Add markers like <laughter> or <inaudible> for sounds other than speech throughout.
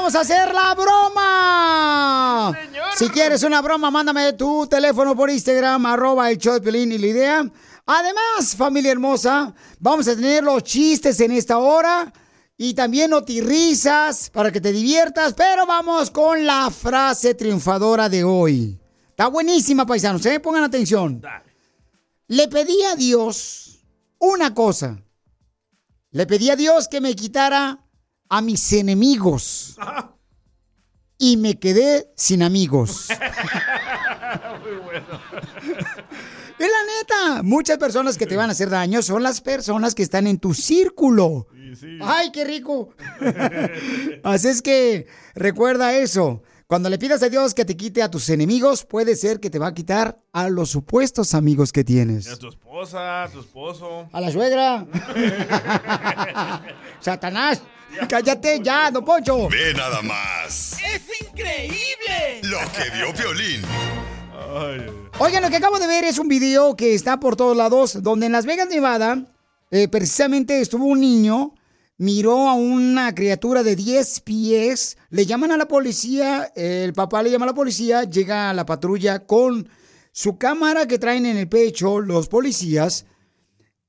Vamos a hacer la broma. Si quieres una broma, mándame tu teléfono por Instagram, arroba el show de y la idea. Además, familia hermosa, vamos a tener los chistes en esta hora y también notirrisas para que te diviertas. Pero vamos con la frase triunfadora de hoy. Está buenísima, paisanos, ¿eh? Pongan atención. Le pedí a Dios una cosa. Le pedí a Dios que me quitara a mis enemigos. Y me quedé sin amigos. <laughs> Muy bueno. Es la neta. Muchas personas que te van a hacer daño son las personas que están en tu círculo. ¡Ay, qué rico! <laughs> Así es que recuerda eso. Cuando le pidas a Dios que te quite a tus enemigos, puede ser que te va a quitar a los supuestos amigos que Y a tienes. tu esposa, a tu esposo. A la suegra. <laughs> Satanás. Cállate ya, don Poncho. Ve nada más ¡Es increíble! lo que vio Piolín. Oigan, lo que acabo de ver es un video que está por todos lados, donde en Las Vegas, Nevada, eh, precisamente estuvo un niño, miró a una criatura de 10 pies, le llaman a la policía, el papá le llama a la policía, llega a la patrulla con su cámara que traen en el pecho los policías,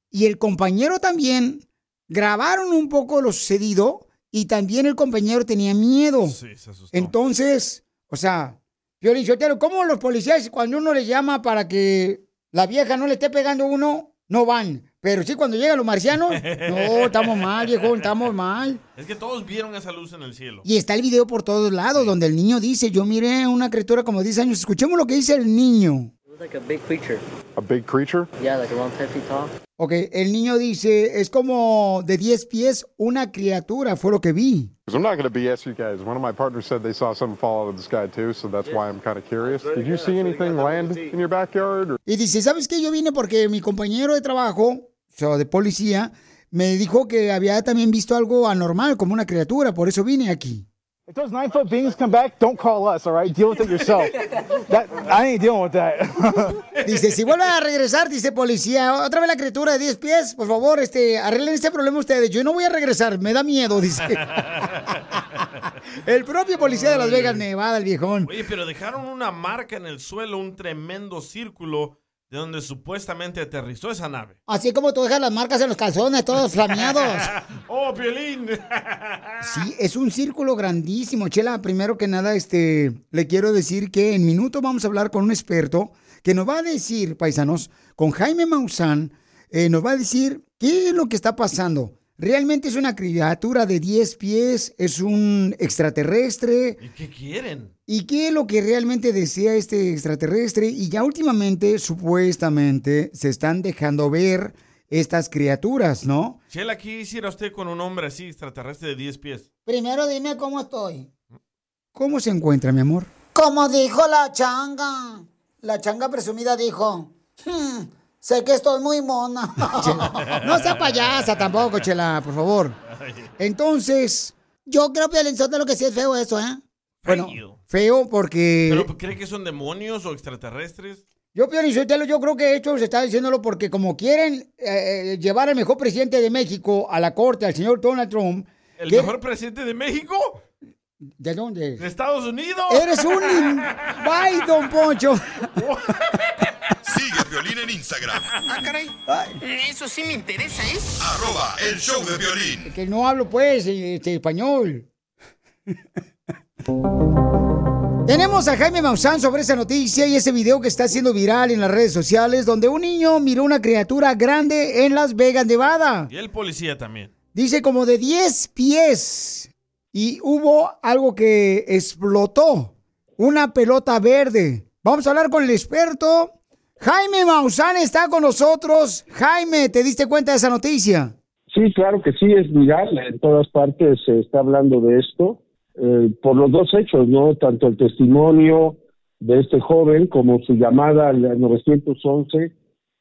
y el compañero también grabaron un poco lo sucedido, y también el compañero tenía miedo. Sí, se asustó. Entonces, o sea, Piolín Sotelo, ¿cómo los policías cuando uno les llama para que la vieja no le esté pegando a uno, no van? Pero sí, cuando llegan los marcianos, no, estamos mal, viejo, estamos mal. Es que todos vieron esa luz en el cielo. Y está el video por todos lados, donde el niño dice, yo miré a una criatura como 10 años. Escuchemos lo que dice el niño. It was like a big creature. A big creature? Yeah, like around 10 feet tall. Ok, el niño dice, es como de 10 pies una criatura, fue lo que vi. Because I'm not going to BS you guys. One of my partners said they saw something fall out of the sky too, so that's why I'm kind of curious. Did you see anything land in your backyard? Or? Y dice, ¿sabes qué? Yo vine porque mi compañero de trabajo, o sea, de policía, me dijo que había también visto algo anormal, como una criatura, por eso vine aquí. If those nine foot beings come back, don't call us, all right? Deal with it yourself. that, I ain't dealing with that. <laughs> Dice, si vuelve a regresar, dice policía, otra vez la criatura de 10 pies, por favor, este, arreglen este problema ustedes. Yo no voy a regresar, me da miedo, dice. <laughs> El propio policía de Las Vegas, Nevada, el viejón. Oye, pero dejaron una marca en el suelo, un tremendo círculo de donde supuestamente aterrizó esa nave. Así como tú dejas las marcas en los calzones, todos <laughs> flameados. ¡Oh, Piolín! Sí, es un círculo grandísimo. Chela, primero que nada, este, le quiero decir que en minuto vamos a hablar con un experto que nos va a decir, paisanos, con Jaime Maussan, eh, nos va a decir qué es lo que está pasando. ¿Realmente es una criatura de 10 pies? ¿Es un extraterrestre? ¿Y qué quieren? ¿Y qué es lo que realmente desea este extraterrestre? Y ya últimamente, supuestamente, se están dejando ver estas criaturas, ¿no? Chela, ¿qué hiciera usted con un hombre así, extraterrestre de 10 pies? Primero dime cómo estoy. ¿Cómo se encuentra, mi amor? Como dijo la changa. La changa presumida dijo, "Hmm, sé que estoy muy mona. <laughs> no sea payasa tampoco, Chela, por favor. Entonces, yo creo que lo que sí es feo eso, ¿eh? Bueno, feo porque... ¿Pero cree que son demonios o extraterrestres? Yo, Pionichotelo, yo creo que esto se está diciéndolo porque como quieren eh, eh, llevar al mejor presidente de México a la corte, al señor Donald Trump... ¿El mejor presidente de México? ¿De dónde? ¿De Estados Unidos? Eres un... <laughs> ¡Bye, don Poncho! <laughs> Sigue a Piolín en Instagram. Ah, caray. Eso sí me interesa, ¿eh? Arroba el show de violín. Que no hablo, pues, este, español. Tenemos a Jaime Maussan sobre esa noticia y ese video que está siendo viral en las redes sociales donde un niño miró una criatura grande en Las Vegas, Nevada. Y el policía también. Dice como de 10 pies y hubo algo que explotó, una pelota verde. Vamos a hablar con el experto. Jaime Maussan está con nosotros. Jaime, ¿te diste cuenta de esa noticia? Sí, claro que sí, es viral. En todas partes se está hablando de esto. eh, por los dos hechos, ¿no? Tanto el testimonio de este joven como su llamada al 911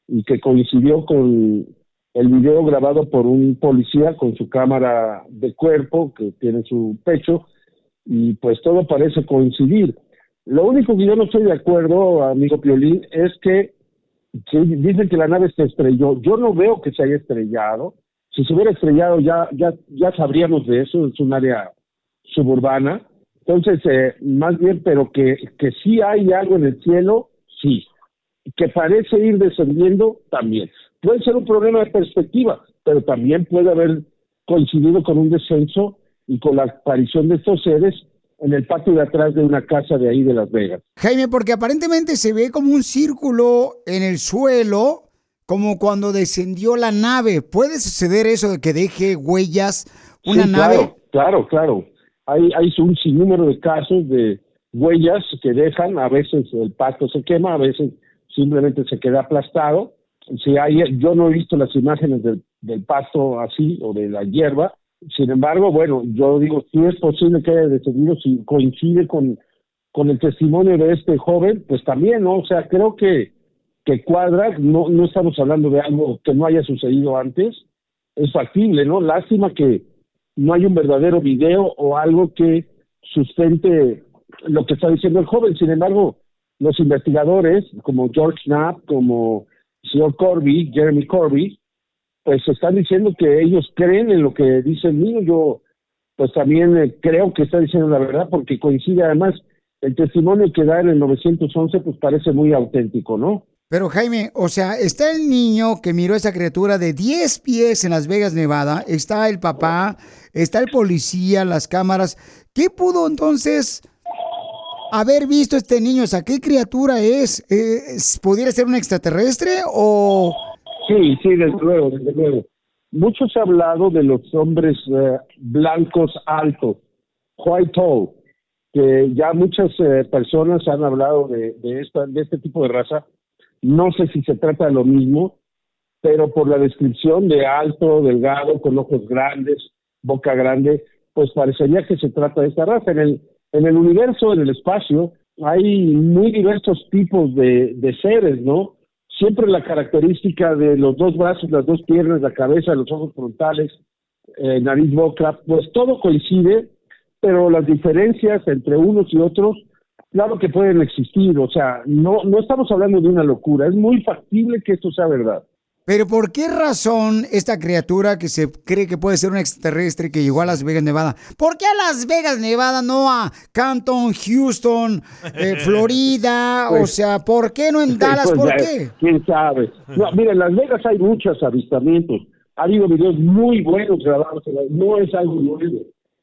y que coincidió con el video grabado por un policía con su cámara de cuerpo que tiene en su pecho y pues todo parece coincidir. Lo único que yo no estoy de acuerdo, amigo Piolín, es que, dicen que la nave se estrelló. Yo no veo que se haya estrellado. Si se hubiera estrellado ya ya ya sabríamos de eso, es un área suburbana. Entonces, eh, más bien, pero que, que sí hay algo en el cielo, sí. Que parece ir descendiendo, también. Puede ser un problema de perspectiva, pero también puede haber coincidido con un descenso y con la aparición de estos seres en el patio de atrás de una casa de ahí de Las Vegas. Jaime, porque aparentemente se ve como un círculo en el suelo, como cuando descendió la nave. ¿Puede suceder eso de que deje huellas una Sí, nave? Claro, claro, claro. Hay, hay un sinnúmero de casos de huellas que dejan, a veces el pasto se quema, a veces simplemente se queda aplastado. Si hay, yo no he visto las imágenes del, del pasto así o de la hierba, sin embargo, bueno, yo digo, si es posible que haya descendido, si coincide con, con el testimonio de este joven, pues también, ¿no? O sea, creo que, que cuadra, no, no estamos hablando de algo que no haya sucedido antes, es factible, ¿no? Lástima que no hay un verdadero video o algo que sustente lo que está diciendo el joven. Sin embargo, los investigadores, como George Knapp, como el señor Corby, Jeremy Corby, pues están diciendo que ellos creen en lo que dice el niño. Yo, pues también eh, creo que está diciendo la verdad porque coincide además el testimonio que da en el 911, pues parece muy auténtico, ¿no? Pero Jaime, o sea, está el niño que miró esa criatura de 10 pies en Las Vegas, Nevada, está el papá, está el policía, las cámaras. ¿Qué pudo entonces haber visto este niño? O sea, ¿qué criatura es? Eh, ¿es- ¿Pudiera ser un extraterrestre o...? Sí, sí, desde luego, desde luego. Mucho se ha hablado de los hombres eh, blancos altos, white tall, que ya muchas eh, personas han hablado de, de, esta, de este tipo de raza. No sé si se trata de lo mismo, pero por la descripción de alto, delgado, con ojos grandes, boca grande, pues parecería que se trata de esta raza. En el, en el universo, en el espacio, hay muy diversos tipos de, de seres, ¿no? Siempre la característica de los dos brazos, las dos piernas, la cabeza, los ojos frontales, eh, nariz, boca, pues todo coincide, pero las diferencias entre unos y otros, claro que pueden existir, o sea, no, no estamos hablando de una locura, es muy factible que esto sea verdad. Pero ¿por qué razón esta criatura que se cree que puede ser un extraterrestre que llegó a Las Vegas, Nevada? ¿Por qué a Las Vegas, Nevada, no a Canton, Houston, eh, <laughs> Florida? o Pues- sea, ¿por qué no en Dallas? Pues ¿Por ya, qué? ¿Quién sabe? No, mira, en Las Vegas hay muchos avistamientos. Ha habido videos muy buenos grabados. No es algo nuevo.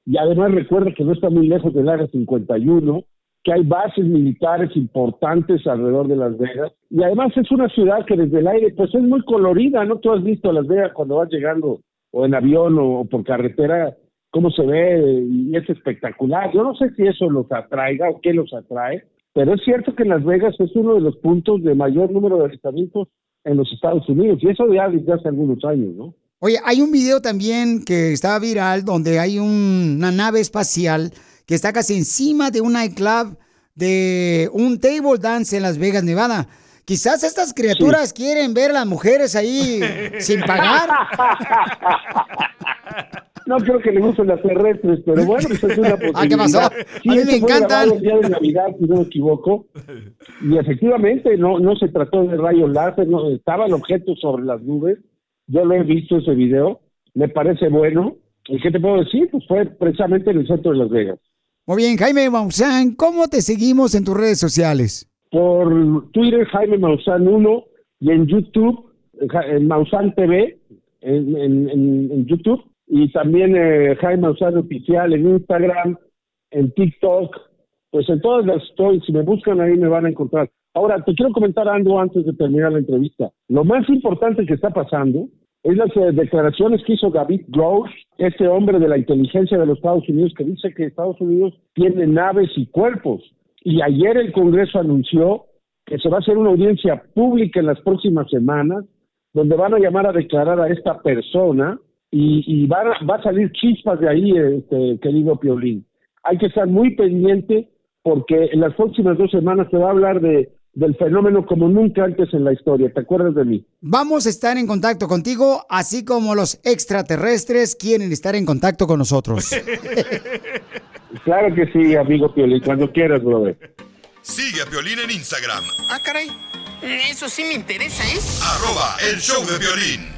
Y además recuerda que no está muy lejos del área 51, que hay bases militares importantes alrededor de Las Vegas. Y además es una ciudad que desde el aire, pues es muy colorida, ¿no? Tú has visto Las Vegas cuando vas llegando o en avión o, por carretera, cómo se ve y es espectacular. Yo no sé si eso los atraiga o qué los atrae, pero es cierto que Las Vegas es uno de los puntos de mayor número de avistamientos en los Estados Unidos, y eso ya desde hace algunos años, ¿no? Oye, hay un video también que está viral donde hay un- una nave espacial que está casi encima de un nightclub de un table dance en Las Vegas, Nevada. Quizás estas criaturas quieren ver a las mujeres ahí <laughs> sin pagar. No creo que le gusten las terrestres, pero bueno, pues es una posibilidad. <laughs> Ah, ¿qué pasó? A mí me encantan. El día de Navidad, si no me equivoco. Y efectivamente, no, no se trató de rayos láser, no, estaba el objeto sobre las nubes. Yo lo he visto ese video, me parece bueno. ¿Y qué te puedo decir? Pues fue precisamente en el centro de Las Vegas. Muy bien, Jaime Maussan, ¿cómo te seguimos en tus redes sociales? por Twitter Jaime Maussan 1 y en YouTube en Maussan TV en, en- en YouTube y también eh, Jaime Maussan Oficial en Instagram, en TikTok, pues en todas las estoy, si me buscan ahí me van a encontrar. Ahora, te quiero comentar algo antes de terminar la entrevista. Lo más importante que está pasando es las eh, declaraciones que hizo David Gross, este hombre de la inteligencia de los Estados Unidos, que dice que Estados Unidos tiene naves y cuerpos. Y ayer el Congreso anunció que se va a hacer una audiencia pública en las próximas semanas, donde van a llamar a declarar a esta persona y, y van a- va a salir chispas de ahí, este, querido Piolín. Hay que estar muy pendiente porque en las próximas dos semanas se va a hablar de, del fenómeno como nunca antes en la historia. ¿Te acuerdas de mí? Vamos a estar en contacto contigo, así como los extraterrestres quieren estar en contacto con nosotros. <laughs> Claro que sí, amigo Piolín, cuando quieras, brother. Sigue a Piolín en Instagram, Ah, caray. Eso sí me interesa, ¿eh? arroba el show de violín.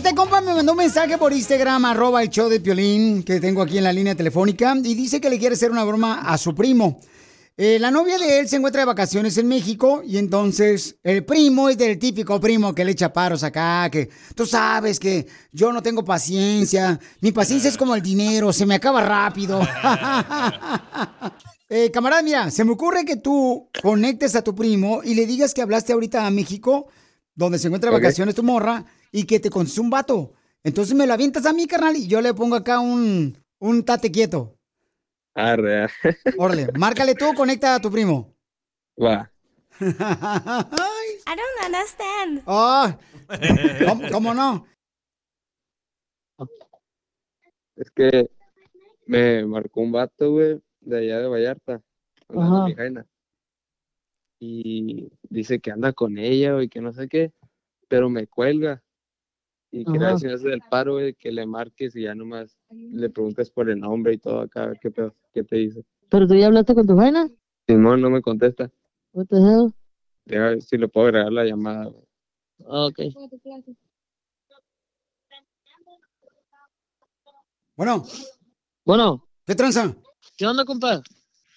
Este compa me mandó un mensaje por Instagram, arroba el show de Piolín, que tengo aquí en la línea telefónica, y dice que le quiere hacer una broma a su primo. Eh, la novia de él se encuentra de vacaciones en México y entonces el primo es del típico primo que le echa paros acá, que tú sabes que yo no tengo paciencia, mi paciencia es como el dinero, se me acaba rápido. <laughs> Eh, camarada, mira, se me ocurre que tú conectes a tu primo y le digas que hablaste ahorita a México, donde se encuentra de vacaciones tu morra, y que te contestó un vato. Entonces me lo avientas a mí, carnal, y yo le pongo acá un, un tate quieto. Arre. <laughs> Órale, márcale tú, conecta a tu primo. va. <laughs> I don't understand. Oh, ¿cómo, cómo no? Es que me marcó un vato, güey, de allá de Vallarta, de jaina. Y dice que anda con ella, güey, que no sé qué, pero me cuelga. Y quería Ajá. ver si me haces el paro, güey, que le marques y ya nomás le preguntes por el nombre y todo acá, a ver qué pedo, qué te dice. ¿Pero tú ya hablaste con tu vaina? Simón no me contesta. What the hell? Deja ver si le puedo agregar la llamada, güey. Ok. Bueno. Bueno. ¿Qué tranza? ¿Qué onda, compa?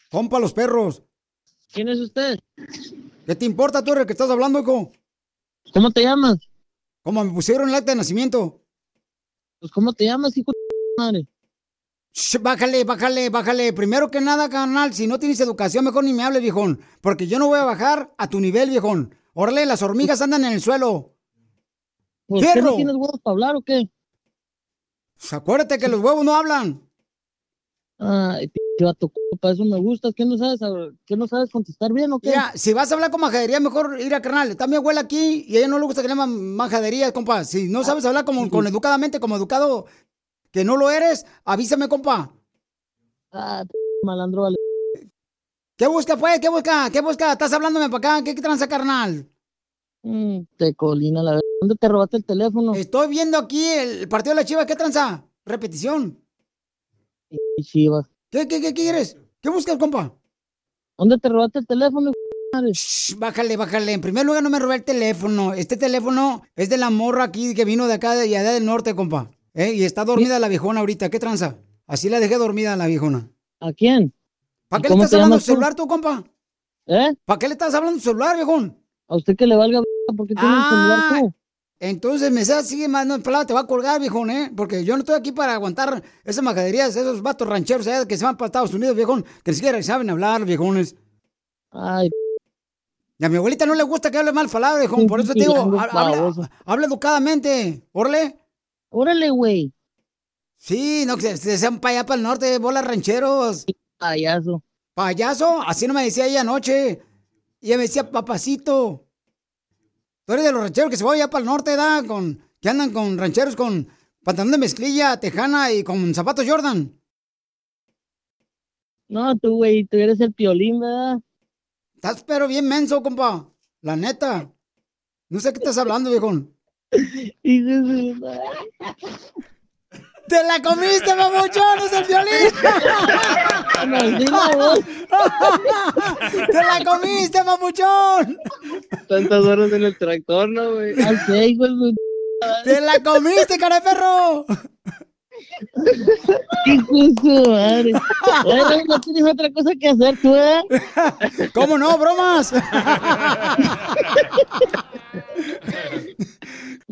Compa los perros. ¿Quién es usted? ¿Qué te importa tú, el que estás hablando, hijo? ¿Cómo te llamas? Como me pusieron el acta de nacimiento. Pues, ¿cómo te llamas, hijo de madre? Shh, bájale, bájale, bájale. Primero que nada, carnal, si no tienes educación, mejor ni me hables, viejón. Porque yo no voy a bajar a tu nivel, viejón. Órale, las hormigas andan en el suelo. ¿Por qué no tienes huevos para hablar o qué? Pues acuérdate que los huevos no hablan. Ay, p vato, para eso me gustas. ¿Qué no sabes, qué no sabes contestar bien o qué? Mira, si vas a hablar con majadería, mejor ir a carnal. Está mi abuela aquí y a ella no le gusta que le llaman majadería, compa. Si no sabes hablar como, con educadamente, como educado que no lo eres, avísame, compa. Ah, malandro, vale. ¿Qué busca, pues? ¿Qué busca? ¿Qué busca? ¿Estás hablándome para acá? ¿Qué, qué tranza, carnal? Mm, te colina la verdad. ¿Dónde te robaste el teléfono? Estoy viendo aquí el partido de la Chivas. ¿Qué tranza? Repetición. Chivas. ¿Qué, qué, qué quieres? ¿Qué buscas, compa? ¿Dónde te robaste el teléfono? Shh, bájale, bájale. En primer lugar, no me robé el teléfono. Este teléfono es de la morra aquí que vino de acá de allá del norte, compa. ¿Eh? Y está dormida la viejona ahorita. ¿Qué tranza? Así la dejé dormida la viejona. ¿A quién? ¿Para ¿Y qué le estás hablando tú? celular tú, compa? ¿Eh? ¿Para qué le estás hablando al celular, viejón? A usted que le valga verga, ¿por qué tiene el celular Ah, tú? Entonces me está sigue mandando en palabra, te va a colgar, viejón, ¿eh? Porque yo no estoy aquí para aguantar esas majaderías, esos vatos rancheros ¿eh? que se van para Estados Unidos, viejón, que ni siquiera saben hablar, viejones. Ay. Y a mi abuelita no le gusta que hable mal palabra, viejón, por eso te digo, habla, educadamente, órale. Órale, güey. Sí, no, que se, se sean para allá, para el norte, bolas rancheros. Payaso. Payaso, así no me decía ella anoche. Y ella me decía, papacito. Tú eres de los rancheros que se van allá para el norte, ¿da? Con, que andan con rancheros con pantalón de mezclilla, tejana y con zapatos Jordan. No, tú, güey, tú eres el piolín, ¿verdad? Estás pero bien menso, compa. La neta. No sé qué estás hablando, viejón. <laughs> Hijo de su madre. ¡Te la comiste, mamuchón! ¡Es el violín! ¡Te la comiste, mamuchón! Tantas horas en el tractor, ¿no, güey? Hijo de su- ¡Te la comiste, cara de perro! Su madre. Oye, no tienes otra cosa que hacer tú, ¿eh? ¿Cómo no? ¡Bromas!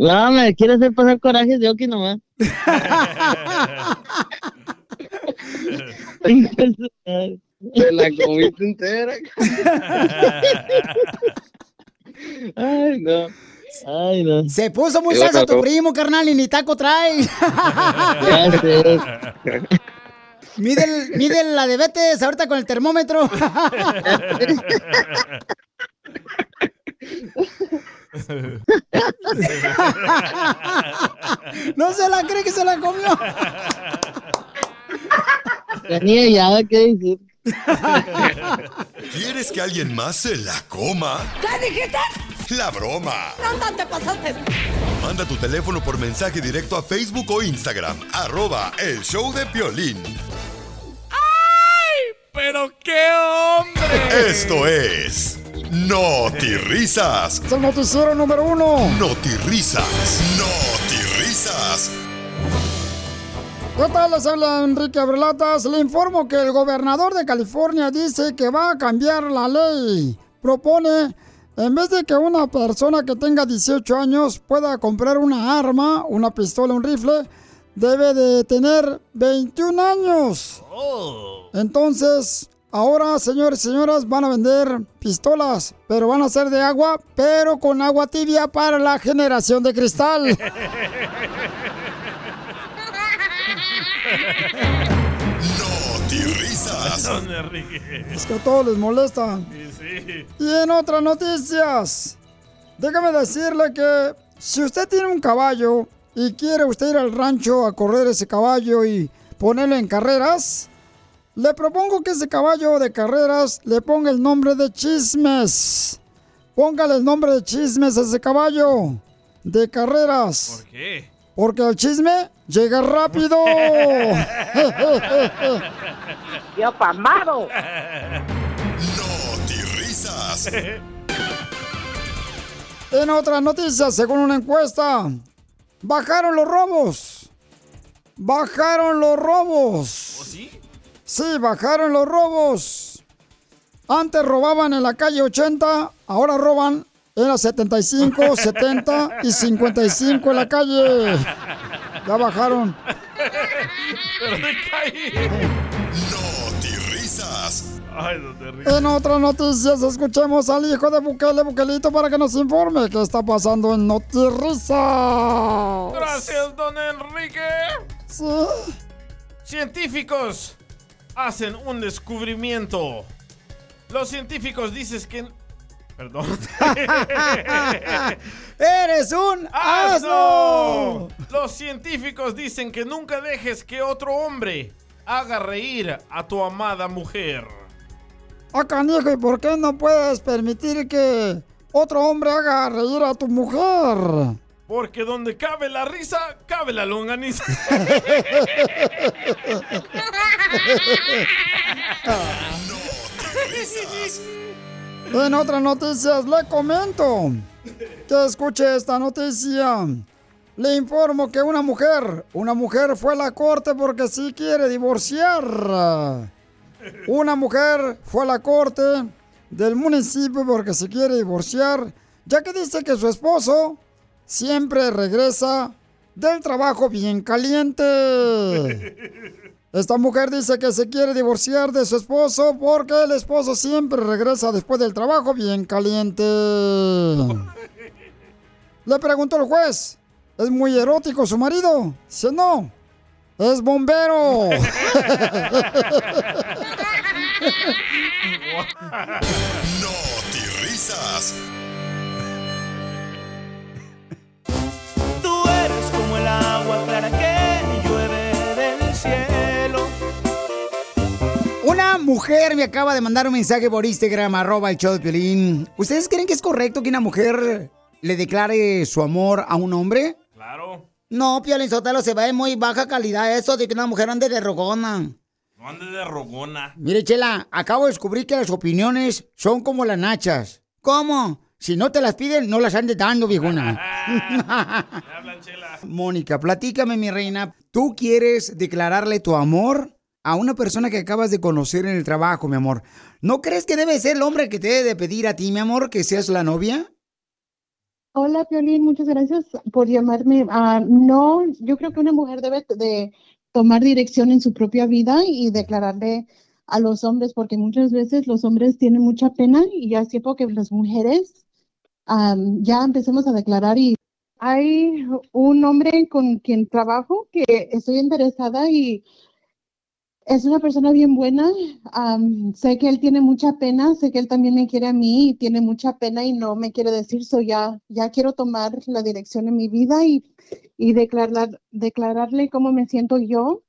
No, me quiere hacer pasar corajes de Oki nomás. Te la comiste entera. Ay, no. Ay, no. Se puso muy salsa tu primo, carnal, y ni taco trae. Mide, el- mide la diabetes ahorita con el termómetro. <laughs> <laughs> no se la cree que se la comió. Tenía ya, ¿qué decir? ¿Quieres que alguien más se la coma? ¿Qué dijiste? La broma. No, no te pasaste. Manda tu teléfono por mensaje directo a Facebook o Instagram. Arroba el show de Piolín. ¡Pero qué hombre! Esto es... No risas. Es el noticiero número uno. No risas. No risas. ¿Qué tal? Les habla Enrique Abrelatas. Le informo que el gobernador de California dice que va a cambiar la ley. Propone, en vez de que una persona que tenga 18 años pueda comprar una arma, una pistola, un rifle, debe de tener 21 años. Entonces, ahora, señores y señoras, van a vender pistolas, pero van a ser de agua, pero con agua tibia para la generación de cristal. <laughs> No risas. Es que a todos les molesta. Sí, sí. Y en otras noticias, déjame decirle que si usted tiene un caballo y quiere usted ir al rancho a correr ese caballo y ponerlo en carreras, le propongo que ese caballo de carreras le ponga el nombre de chismes. Póngale el nombre de chismes a ese caballo de carreras. ¿Por qué? Porque el chisme llega rápido. <laughs> <laughs> ¡Yo pamado! No risas. En otras noticias, según una encuesta, bajaron los robos. Bajaron los robos. ¿O sí? Sí, bajaron los robos. Antes robaban en la calle 80, ahora roban en la 75, 70 y 55 <laughs> en la calle. Ya bajaron. No risas. Ay. En otras noticias, escuchemos al hijo de Bukele, Bukelito, para que nos informe qué está pasando en Notirrisa. Gracias, don Enrique. Sí. Científicos hacen un descubrimiento. Los científicos dicen que... Perdón. <laughs> ¡Eres un asno! Los científicos dicen que nunca dejes que otro hombre haga reír a tu amada mujer. Ah, canijo, ¿y por qué no puedes permitir que otro hombre haga reír a tu mujer? Porque donde cabe la risa, cabe la longaniza. <laughs> En otras noticias le comento que escuche esta noticia. Le informo que una mujer, una mujer fue a la corte porque sí quiere divorciar. Una mujer fue a la corte del municipio porque se quiere divorciar, ya que dice que su esposo siempre regresa del trabajo bien caliente. Esta mujer dice que se quiere divorciar de su esposo porque el esposo siempre regresa después del trabajo bien caliente. Le preguntó el juez, ¿es muy erótico su marido? Dice, no, es bombero. <laughs> No risas. Agua clara que llueve del cielo. Una mujer me acaba de mandar un mensaje por Instagram, arroba el show de Piolín. ¿Ustedes creen que es correcto que una mujer le declare su amor a un hombre? Claro. No, Piolín Sotelo, se va de muy baja calidad eso de que una mujer ande de rogona. No andes de rogona. Mire, Chela, acabo de descubrir que las opiniones son como las nachas. ¿Cómo? Si no te las piden, no las andes dando, viejona. <laughs> <laughs> Mónica, platícame, mi reina. ¿Tú quieres declararle tu amor a una persona que acabas de conocer en el trabajo, mi amor? ¿No crees que debe ser el hombre que te debe de pedir a ti, mi amor, que seas la novia? Hola, Piolín, muchas gracias por llamarme. Ah, no, yo creo que una mujer debe de tomar dirección en su propia vida y declararle a los hombres, porque muchas veces los hombres tienen mucha pena y ya es tiempo que las mujeres am, ya empecemos a declarar y hay un hombre con quien trabajo que estoy interesada y es una persona bien buena. am, sé que él tiene mucha pena, sé que él también me quiere a mí y tiene mucha pena y no me quiere decir, so ya, ya quiero tomar la dirección en mi vida y, y declarar, declararle cómo me siento yo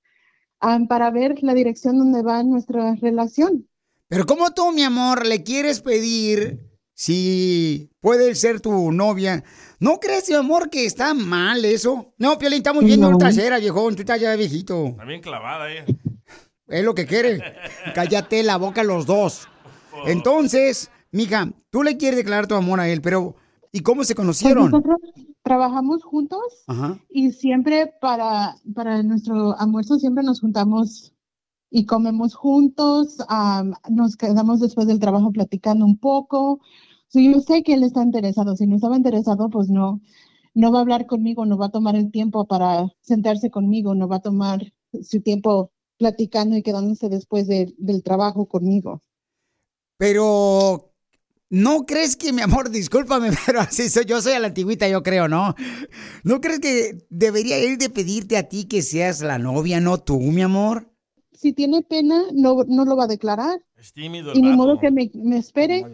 am, para ver la dirección donde va nuestra relación. Pero ¿cómo tú, mi amor, le quieres pedir si puede ser tu novia? ¿No crees, mi amor, que está mal eso? No, Piolín, estamos viendo No. trasera, viejón. Tú estás ya viejito. Está bien clavada ella. Es lo que quiere. <laughs> Cállate la boca los dos. Entonces, mija, tú le quieres declarar tu amor a él, pero ¿y cómo se Pues conocieron? nosotros trabajamos juntos Ajá. y siempre para, para nuestro almuerzo siempre nos juntamos y comemos juntos, nos quedamos después del trabajo platicando un poco. So, yo sé que él está interesado, si no estaba interesado, pues no, no va a hablar conmigo, no va a tomar el tiempo para sentarse conmigo, no va a tomar su tiempo platicando y quedándose después de- del trabajo conmigo. Pero ¿no crees que, mi amor, discúlpame, <laughs> pero así soy, yo soy a la antigüita, yo creo, ¿no? ¿No crees que debería él de pedirte a ti que seas la novia, no tú, mi amor? Si tiene pena, no, no lo va a declarar. Es tímido Y el ni vato. modo que me, me espere.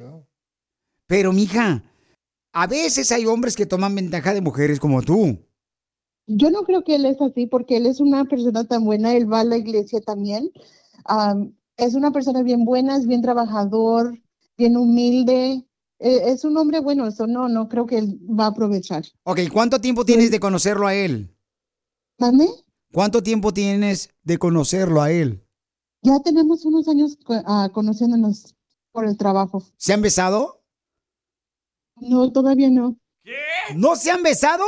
Pero, mija, a veces hay hombres que toman ventaja de mujeres como tú. Yo no creo que él es así porque él es una persona tan buena, él va a la iglesia también. Am, es una persona bien buena, es bien trabajador, bien humilde. eh, es un hombre bueno, eso no, no creo que él va a aprovechar. Ok, ¿cuánto tiempo tienes de conocerlo a él? ¿Mande? ¿Cuánto tiempo tienes de conocerlo a él? Ya tenemos unos años ah, conociéndonos por el trabajo. ¿Se han besado? No, todavía no. ¿No se han besado?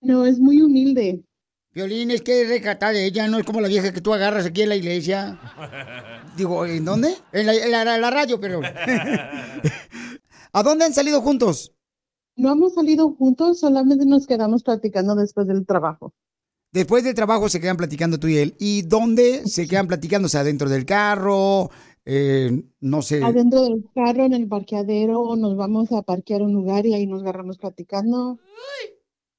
No, es muy humilde. Violín, es que es recatada de ella, no es como la vieja que tú agarras aquí en la iglesia. <laughs> Digo, ¿en dónde? En la, en la- en la radio, pero. <laughs> ¿A dónde han salido juntos? No hemos salido juntos, solamente nos quedamos platicando después del trabajo. Después del trabajo se quedan platicando tú y él. ¿Y dónde se quedan platicando? O sea, dentro del carro, eh, no sé. Adentro del carro, en el parqueadero, o nos vamos a parquear un lugar y ahí nos agarramos platicando.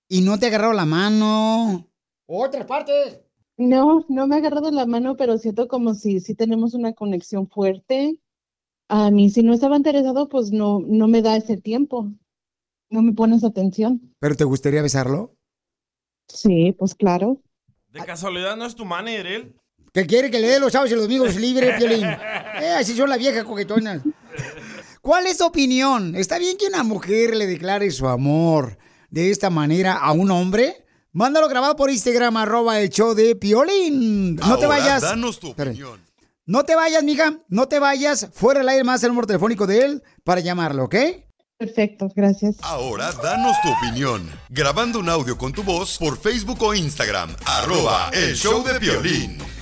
Y no te agarraron la mano. Otras partes. No, no me ha agarrado la mano, pero siento como si sí tenemos una conexión fuerte. A mí, si no estaba interesado, pues no, no me da ese tiempo. No me pones atención. ¿Pero te gustaría besarlo? Sí, pues claro. ¿De casualidad no es tu manager él? Que quiere que le dé los sábados y los domingos libres, Piolín. Eh, así son las viejas coquetonas. ¿Cuál es tu opinión? ¿Está bien que una mujer le declare su amor de esta manera a un hombre? Mándalo grabado por Instagram, arroba el show de Piolín. No te vayas. danos tu opinión. No te vayas, mija. No te vayas. Fuera del aire más el número telefónico de él para llamarlo, ¿ok? Perfecto, gracias. Ahora, danos tu opinión. Grabando un audio con tu voz por Facebook o Instagram. Arroba el show de violín.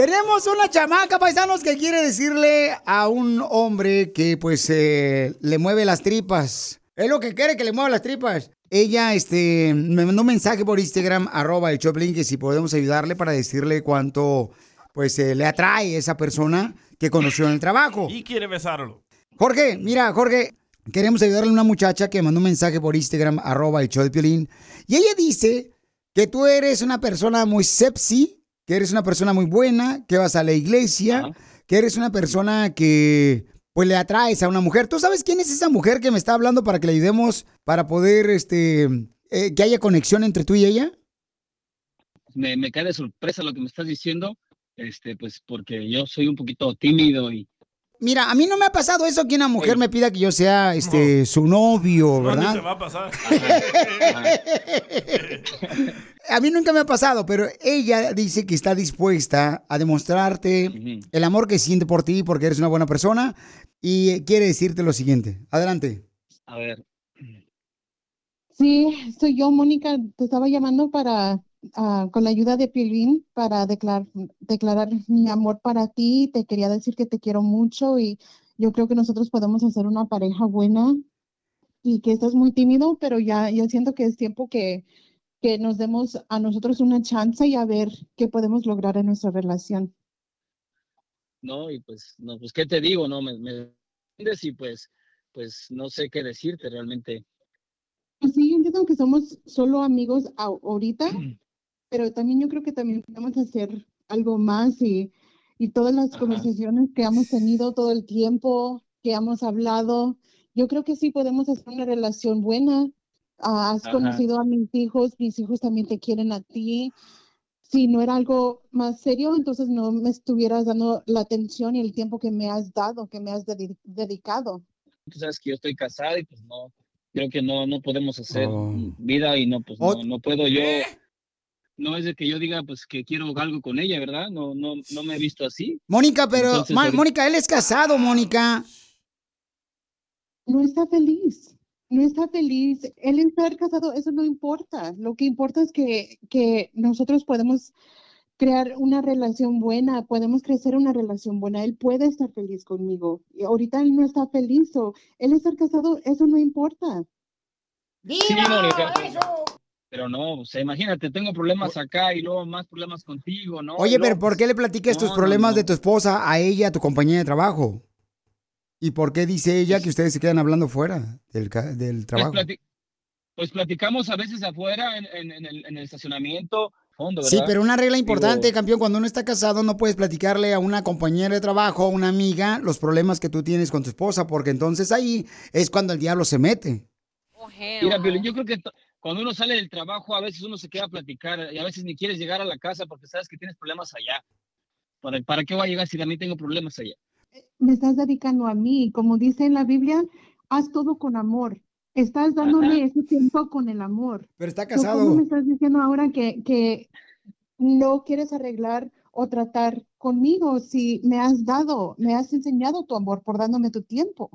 Tenemos una chamaca, paisanos, que quiere decirle a un hombre que pues eh, le mueve las tripas. Es lo que quiere que le mueva las tripas. Ella este, me mandó un mensaje por Instagram, arroba el Choplin, que si podemos ayudarle para decirle cuánto pues eh, le atrae esa persona que conoció en el trabajo. Y quiere besarlo. Jorge, mira, Jorge, queremos ayudarle a una muchacha que mandó un mensaje por Instagram, arroba el Piolín, y ella dice que tú eres una persona muy sexy, que eres una persona muy buena, que vas a la iglesia, que eres una persona que pues le atraes a una mujer. ¿Tú sabes quién es esa mujer que me está hablando para que le ayudemos para poder, este, eh, que haya conexión entre tú y ella? me, me cae de sorpresa lo que me estás diciendo, este, pues porque yo soy un poquito tímido y Mira, a mí no me ha pasado eso que una mujer me pida que yo sea este su novio, No, ¿verdad? te va a pasar. <laughs> A mí nunca me ha pasado, pero ella dice que está dispuesta a demostrarte el amor que siente por ti porque eres una buena persona y quiere decirte lo siguiente. Adelante. a ver, Sí, soy yo, Mónica. Te estaba llamando para, ah, con la ayuda de Pilvin, para declarar, declarar mi amor para ti. Te quería decir que te quiero mucho y yo creo que nosotros podemos hacer una pareja buena y que estás muy tímido, pero ya, ya siento que es tiempo que, que nos demos a nosotros una chance y a ver qué podemos lograr en nuestra relación. no, y pues, no, pues, ¿qué te digo? No, me, me entiendes y pues, pues, no sé qué decirte realmente. Pues sí, yo entiendo que somos solo amigos ahorita, <clears throat> pero también yo creo que también podemos hacer algo más y, y todas las conversaciones que hemos tenido todo el tiempo, que hemos hablado, yo creo que sí podemos hacer una relación buena. Ah, has Ajá. conocido a mis hijos, mis hijos también te quieren a ti. Si no era algo más serio, entonces no me estuvieras dando la atención y el tiempo que me has dado, que me has dedi- dedicado. Tú sabes que yo estoy casado y pues no, creo que no, no podemos hacer Oh. vida y no, pues no, no puedo yo, no es de que yo diga pues que quiero algo con ella, ¿verdad? No, no, no me he visto así. Mónica, pero Entonces, Ma- ahorita- Mónica, él es casado, Mónica. no está feliz, no está feliz. Él estar casado, eso no importa. Lo que importa es que, que nosotros podemos crear una relación buena, podemos crecer una relación buena. Él puede estar feliz conmigo. Y ahorita él no está feliz, o él estar casado, eso no importa. Sí, Mónica, pero no, o sea, imagínate, tengo problemas acá y luego más problemas contigo, ¿no? Oye, luego, pero ¿por qué le platicas tus no, problemas no. de tu esposa a ella, a tu compañía de trabajo? ¿Y por qué dice ella que ustedes se quedan hablando fuera del, del Pues, trabajo? plati- pues platicamos a veces afuera en, en- en el, en el estacionamiento, fondo, Sí, ¿verdad? pero una regla importante, Digo, campeón, cuando uno está casado no puedes platicarle a una compañera de trabajo, a una amiga, los problemas que tú tienes con tu esposa, porque entonces ahí es cuando el diablo se mete. Mira, Piolín, yo creo que cuando uno sale del trabajo, a veces uno se queda a platicar y a veces ni quieres llegar a la casa porque sabes que tienes problemas allá. ¿Para, para qué voy a llegar si también tengo problemas allá? Me estás dedicando a mí, como dice en la Biblia, haz todo con amor. Estás dándole ese tiempo con el amor. Pero está casado. ¿Cómo me estás diciendo ahora que, que no quieres arreglar o tratar conmigo si me has dado, me has enseñado tu amor por dándome tu tiempo?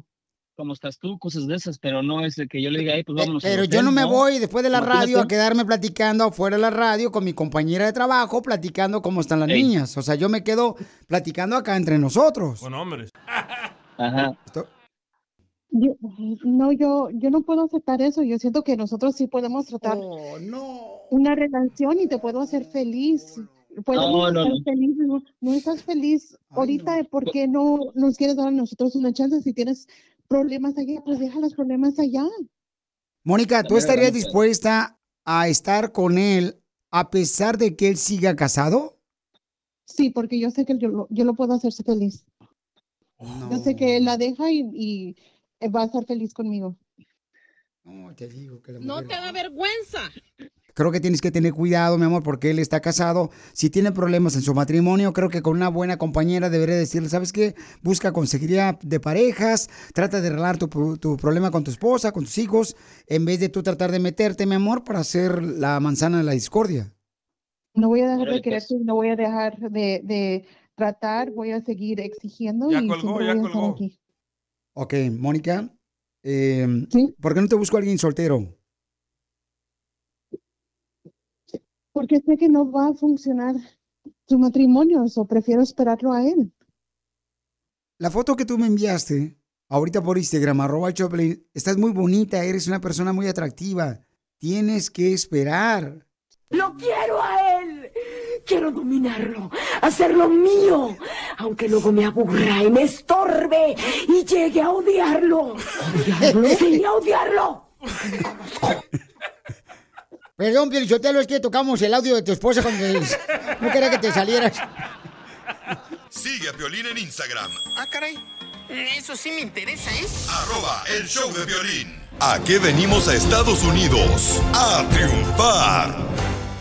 ¿Cómo estás tú? Cosas de esas, pero no es de que yo le diga, "Ey, pues vámonos. al Pero yo hotel", no me voy después de la radio a quedarme platicando afuera de la radio con mi compañera de trabajo, platicando cómo están las Ey. niñas. O sea, yo me quedo platicando acá entre nosotros. Con hombres. <laughs> Ajá. Yo, no, yo, yo no puedo aceptar eso. Yo siento que nosotros sí podemos tratar una relación y te puedo hacer feliz. No, no, estar no. felices, no, no estás feliz ahorita, ¿por qué no nos quieres dar a nosotros una chance? Si tienes problemas allá, pues deja los problemas allá. Mónica, ¿tú estarías dispuesta a estar con él a pesar de que él siga casado? Sí, porque yo sé que yo lo, yo lo puedo hacer feliz. Yo sé que él la deja y, y va a estar feliz conmigo. No, te digo que la No te da vergüenza. Creo que tienes que tener cuidado, mi amor, porque él está casado. Si tiene problemas en su matrimonio, creo que con una buena compañera debería decirle, ¿sabes qué? Busca consejería de parejas, trata de arreglar tu, tu problema con tu esposa, con tus hijos, en vez de tú tratar de meterte, mi amor, para hacer la manzana de la discordia. No voy a dejar de el querer, no voy a dejar de, de tratar, voy a seguir exigiendo Ya y colgó, ya voy a estar colgó. aquí. Ok, Mónica, eh, ¿por qué no te busco a alguien soltero? Porque sé que no va a funcionar su matrimonio, o prefiero esperarlo a él. La foto que tú me enviaste ahorita por Instagram, arroba Choplin, estás muy bonita, eres una persona muy atractiva. Tienes que esperar. Lo quiero a él. Quiero dominarlo, hacerlo mío, aunque luego me aburra y me estorbe y llegue a odiarlo. ¿Odiarlo? <laughs> Sí, a odiarlo. <laughs> Perdón, Pielichotelo, es que tocamos el audio de tu esposa cuando no quería que te salieras. Sigue a Piolín en Instagram, Ah, caray. Eso sí me interesa, ¿eh? arroba el show de violín. ¿A qué venimos a Estados Unidos? A triunfar.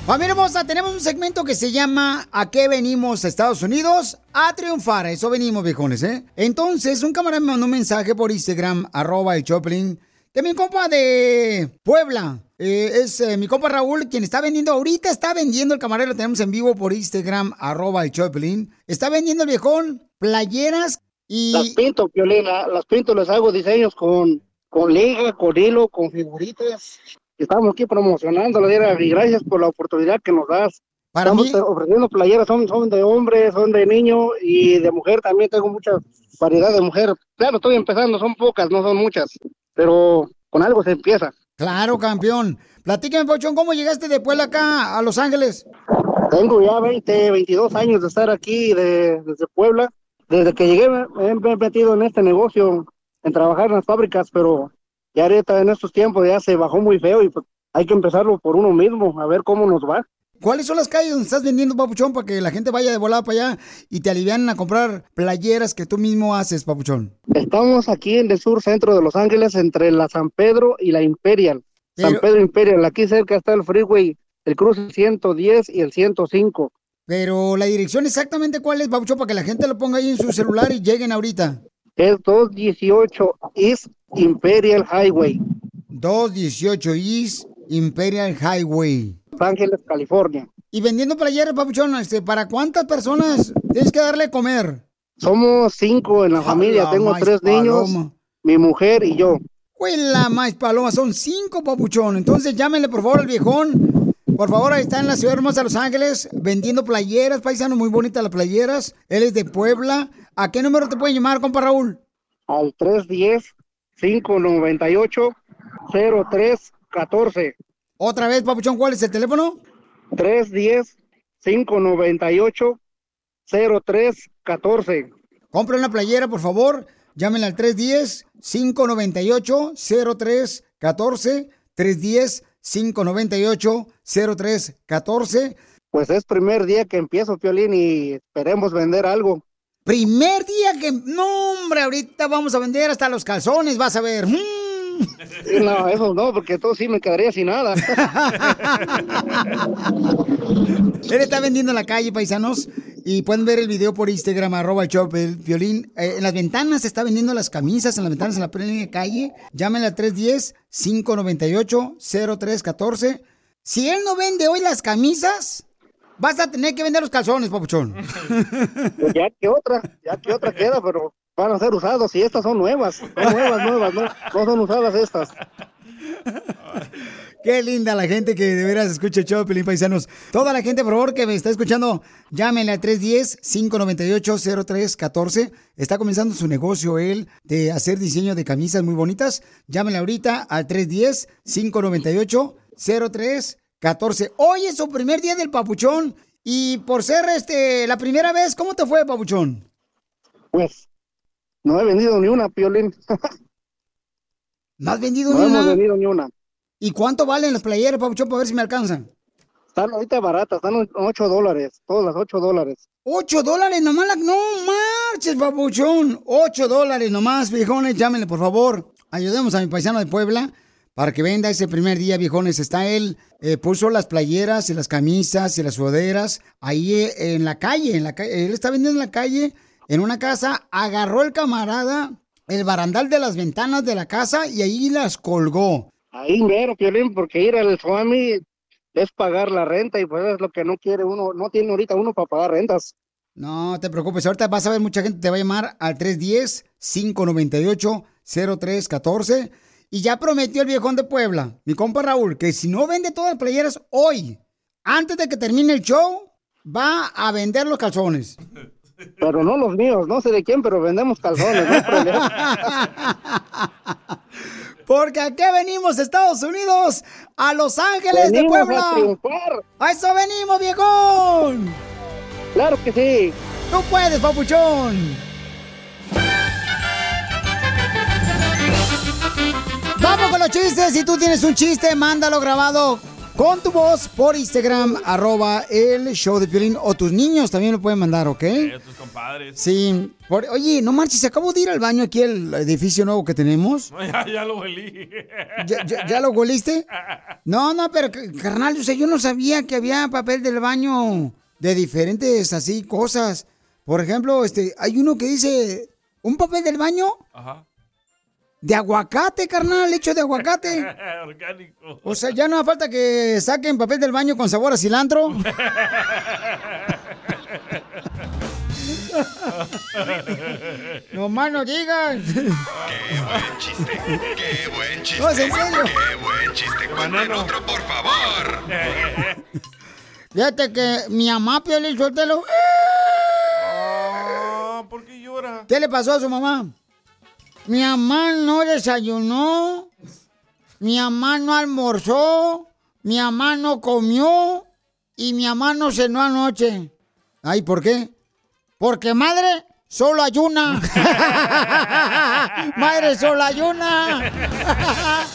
Familia hermosa, tenemos un segmento que se llama ¿A qué venimos a Estados Unidos? A triunfar. A eso venimos, viejones, ¿eh? Entonces, un camarada me mandó un mensaje por Instagram, arroba el Choplin, de mi compa de Puebla. Eh, es eh, mi compa Raúl, quien está vendiendo ahorita, está vendiendo el camarero, lo tenemos en vivo por Instagram, arroba el Choplin. Está vendiendo el viejón playeras y... Las pinto, Piolina, las pinto, les hago diseños con, con liga, con hilo, con figuritas. Estamos aquí promocionándolas Diana, y gracias por la oportunidad que nos das. Para Estamos mí- ofreciendo playeras, son, son de hombre, son de niño y de mujer también tengo mucha variedad de mujer. Claro, estoy empezando, son pocas, no son muchas, pero con algo se empieza. Claro, campeón. Platícame, Pochón, ¿cómo llegaste de Puebla acá a Los Ángeles? Tengo ya 20, 22 años de estar aquí de- desde Puebla. Desde que llegué me, me he metido en este negocio, en trabajar en las fábricas, pero ya ahorita en estos tiempos ya se bajó muy feo y pues, hay que empezarlo por uno mismo, a ver cómo nos va. ¿Cuáles son las calles donde estás vendiendo, Papuchón, para que la gente vaya de volada para allá y te alivianen a comprar playeras que tú mismo haces, Papuchón? Estamos aquí en el sur centro de Los Ángeles, entre la San Pedro y la Imperial. San Pedro Imperial, aquí cerca está el freeway, el cruce 110 y el 105. Pero la dirección exactamente cuál es, Papuchón, para que la gente lo ponga ahí en su celular y lleguen ahorita. Es 218 East Imperial Highway. 218 East Imperial Highway. Los Ángeles, California. Y vendiendo playeras, Papuchón, este, ¿para cuántas personas tienes que darle comer? Somos cinco en la familia, la tengo tres niños, mi mujer y yo. Güey, la más paloma, son cinco, Papuchón. Entonces llámenle, por favor, al viejón. Por favor, ahí está en la ciudad hermosa de Los Ángeles, vendiendo playeras, paisanos, muy bonitas las playeras. Él es de Puebla. ¿A qué número te pueden llamar, compa Raúl? Al 310-598-0314. Otra vez, Papuchón, ¿cuál es el teléfono? 310-598-0314. Compre una playera, por favor. Llámenle al 310-598-0314. 310-598-0314. Pues es primer día que empiezo, Piolín, y esperemos vender algo. Primer día que... No, hombre, ahorita vamos a vender hasta los calzones, vas a ver. Mm. No, eso no, porque todo sí me quedaría sin nada. Él está vendiendo en la calle, paisanos. Y pueden ver el video por Instagram, arroba el show del violín. Eh, en las ventanas está vendiendo las camisas, en las ventanas en la plena calle. Llámenle al 310-598-0314. Si él no vende hoy las camisas, vas a tener que vender los calzones, papuchón. Pues ya que otra, ya que otra queda, pero van a ser usados y estas son nuevas, son nuevas, nuevas, no, no son usadas estas. Qué linda la gente que de veras escucha el show Pelín Paisanos. Toda la gente, por favor, que me está escuchando, llámenle al 310-598-0314. Está comenzando su negocio él de hacer diseño de camisas muy bonitas. Llámenle ahorita al 310-598-0314. Hoy es su primer día del papuchón y por ser este la primera vez, ¿cómo te fue, papuchón? Pues no he vendido ni una, Piolín. <laughs> ¿No has vendido No ni hemos una? vendido ni una. ¿Y cuánto valen las playeras, papuchón, para ver si me alcanzan? Están ahorita baratas, están en 8 dólares, todas las 8 dólares. ¡Ocho dólares nomás! La... ¡No marches, papuchón! ¡Ocho dólares nomás, viejones! Llámenle, por favor. Ayudemos a mi paisano de Puebla para que venda ese primer día, viejones. Está él, eh, puso las playeras y las camisas y las sudaderas ahí eh, en la calle, en la calle. Él está vendiendo en la calle, en una casa, agarró el camarada el barandal de las ventanas de la casa y ahí las colgó. Ahí mero, Piolín, porque ir al Swami es pagar la renta y pues es lo que no quiere uno, no tiene ahorita uno para pagar rentas. No te preocupes, ahorita vas a ver mucha gente te va a llamar al 310-598-0314 y ya prometió el viejón de Puebla, mi compa Raúl, que si no vende todas las playeras hoy, antes de que termine el show, va a vender los calzones. <laughs> Pero no los míos, no sé de quién, pero vendemos calzones, no hay problema. <laughs> Porque aquí venimos, Estados Unidos, a Los Ángeles Venimos de a Puebla. triunfar. A eso venimos, viejón. Claro que sí. Tú puedes, papuchón. Vamos con los chistes. Si tú tienes un chiste, mándalo grabado con tu voz por Instagram, arroba el show de Piolín. O tus niños también lo pueden mandar, ¿ok? Eh, tus compadres. Sí. Por- oye, no marches, se acabó de ir al baño aquí el edificio nuevo que tenemos. No, <laughs> ya, ya lo olí. ¿Ya, ya- ya lo goliste? No, no, pero carnal, o sea, yo no sabía que había papel del baño de diferentes así cosas. Por ejemplo, este, hay uno que dice un papel del baño Ajá. De aguacate, carnal, hecho de aguacate. <laughs> Orgánico. O sea, ya no hace falta que saquen papel del baño con sabor a cilantro. <laughs> <laughs> No más no digas. Qué buen chiste, qué buen chiste. No, es en serio. Qué buen chiste. Cuenten otro, por favor. Fíjate que mi mamá, Piolín Sotelo. Ah, ¿Por qué llora? ¿Qué le pasó a su mamá? Mi mamá no desayunó, mi mamá no almorzó, mi mamá no comió y mi mamá no cenó anoche. Ay, ¿por qué? Porque madre solo ayuna. <laughs> madre solo ayuna. <laughs>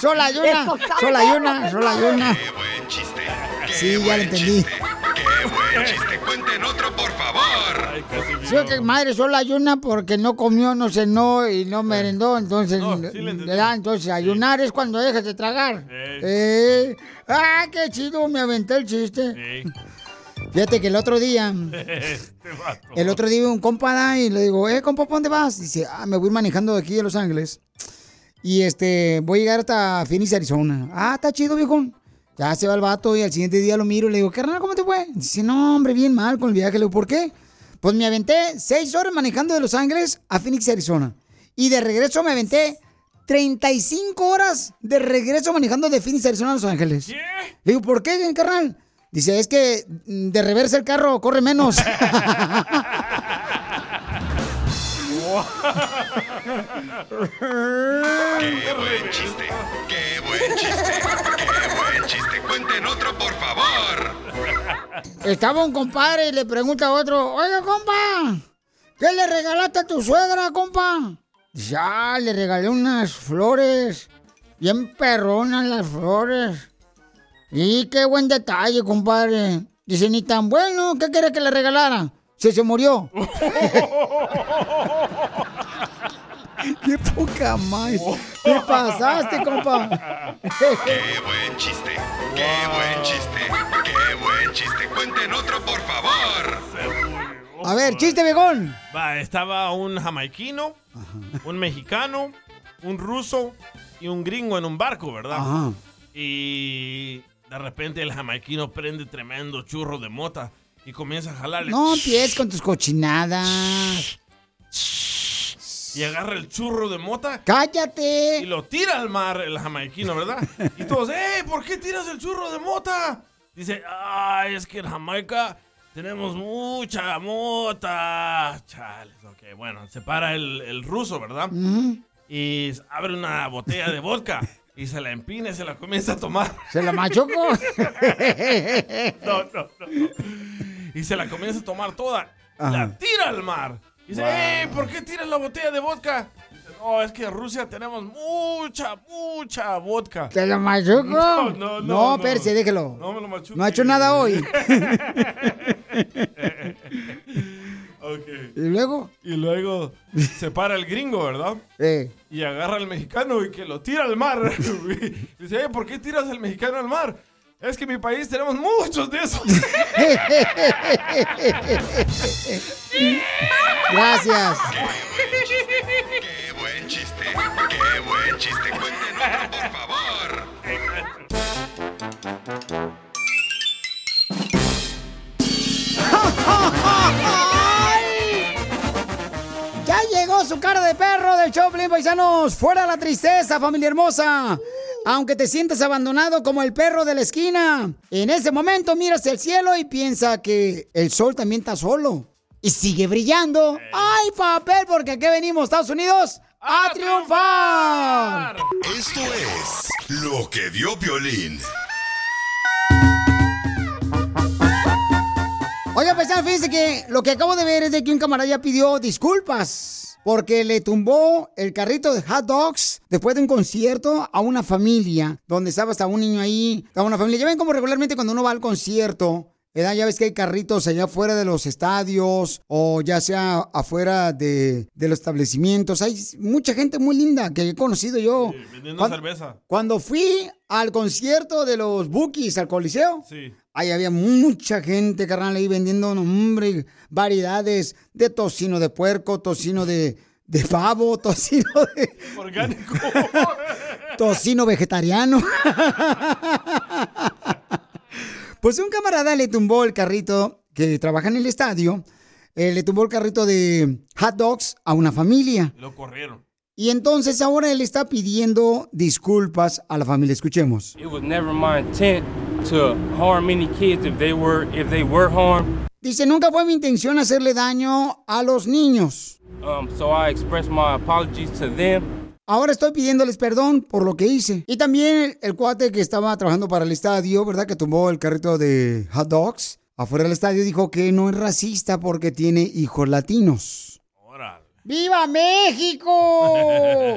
solo ayuna, solo ayuna, solo ayuna. Qué buen chiste. Qué Sí, ya lo entendí. chiste. Buen chiste. Cuenten otro, por favor. Sí, que madre solo ayuna porque no comió, no cenó y no merendó, entonces, ¿verdad? entonces ayunar es cuando dejas de tragar. Eh. Ah, qué chido, me aventé el chiste. Fíjate que el otro día, <laughs> Este el otro día un compa da y le digo, eh, compa, ¿pa' dónde vas? Dice, ah, me voy manejando de aquí de Los Ángeles y este, voy a llegar hasta Phoenix, Arizona. Ah, está chido, viejo. Ya se va el vato y al siguiente día lo miro y le digo, carnal, ¿cómo te fue? Dice, no, hombre, bien mal con el viaje. Le digo, ¿por qué? Pues me aventé seis horas manejando de Los Ángeles a Phoenix, Arizona. Y de regreso me aventé 35 horas de regreso manejando de Phoenix, Arizona a Los Ángeles. Le digo, ¿por qué, carnal? Dice, es que mm, de reversa el carro corre menos. <laughs> Qué buen chiste. Qué buen chiste. Cuenten otro, por favor. Estaba un compadre y le pregunta a otro, oiga, compa, ¿qué le regalaste a tu suegra, compa? Dice, ah, le regalé unas flores, bien perronas las flores. Y qué buen detalle, compadre. Dice, ni tan bueno, ¿qué quiere que le regalara? Se se murió. <laughs> ¡Qué poca más! ¿Qué pasaste, compa? Qué buen chiste. Qué buen chiste. Qué buen chiste. Cuenten otro, por favor. A ver, chiste, viejón. Va, estaba un jamaiquino, un mexicano, un ruso y un gringo en un barco, ¿verdad? Ajá. Y de repente el jamaiquino prende tremendo churro de mota y comienza a jalarle. No empieces con tus cochinadas. Y agarra el churro de mota. ¡Cállate! Y lo tira al mar el jamaiquino, ¿verdad? Y todos, ¡eh! ¿Por qué tiras el churro de mota? Dice, ¡ay! Es que en Jamaica tenemos mucha mota. Chales, ok. Bueno, se para el, el ruso, ¿verdad? Y abre una botella de vodka. Y se la empina y se la comienza a tomar. <laughs> ¿Se la machuco? <laughs> no, no, no. Y se la comienza a tomar toda. Ajá. La tira al mar. Dice, Wow. ¡eh! ¿Por qué tiras la botella de vodka? Dice, no, es que en Rusia tenemos mucha, mucha vodka. ¿Te la machuco? <laughs> No, no, no. No, espérese, déjelo. No me lo machuque. No ha hecho nada hoy. <laughs> Ok. ¿Y luego? Y luego se para el gringo, ¿verdad? Eh. Y agarra al mexicano y que lo tira al mar. <laughs> Dice, "Eh, ¿por qué tiras al mexicano al mar? Es que en mi país tenemos muchos de esos. <laughs> Gracias. ¡Qué buen chiste! ¡Qué buen chiste! Cuenten otro, por favor. Ya llegó su cara de perro del Choplin, paisanos. Fuera la tristeza, familia hermosa. Aunque te sientas abandonado como el perro de la esquina, en ese momento miras el cielo y piensa que el sol también está solo. Y sigue brillando. ¡Ay, papel! Porque aquí venimos, Estados Unidos, a triunfar. Esto es lo que vio Piolín. Oiga, paisanos, fíjense que lo que acabo de ver es de que un camarada ya pidió disculpas. Porque le tumbó el carrito de hot dogs después de un concierto a una familia, donde estaba hasta un niño ahí, estaba una familia. Ya ven como regularmente cuando uno va al concierto, ¿verdad? ya ves que hay carritos allá afuera de los estadios o ya sea afuera de, de los establecimientos. Hay mucha gente muy linda que he conocido yo. Vendiendo Cuan- cerveza. Cuando fui al concierto de los Bookies al Coliseo, Sí. Ahí había mucha gente, carnal, ahí vendiendo, hombre, variedades de tocino de puerco, tocino de, de pavo, <laughs> tocino de Orgánico. <laughs> tocino vegetariano. <laughs> pues un camarada le tumbó el carrito que trabaja en el estadio, eh, le tumbó el carrito de hot dogs a una familia. Lo corrieron. Y entonces ahora él está pidiendo disculpas a la familia. Escuchemos. It was never my intent to harm any kids if they were if they were harmed. Dice, nunca fue mi intención hacerle daño a los niños. Um, so I express my apologies to them. Ahora estoy pidiéndoles perdón por lo que hice. Y también el, el cuate que estaba trabajando para el estadio, ¿verdad? Que tumbó el carrito de hot dogs afuera del estadio, dijo que no es racista porque tiene hijos latinos. ¡Viva México!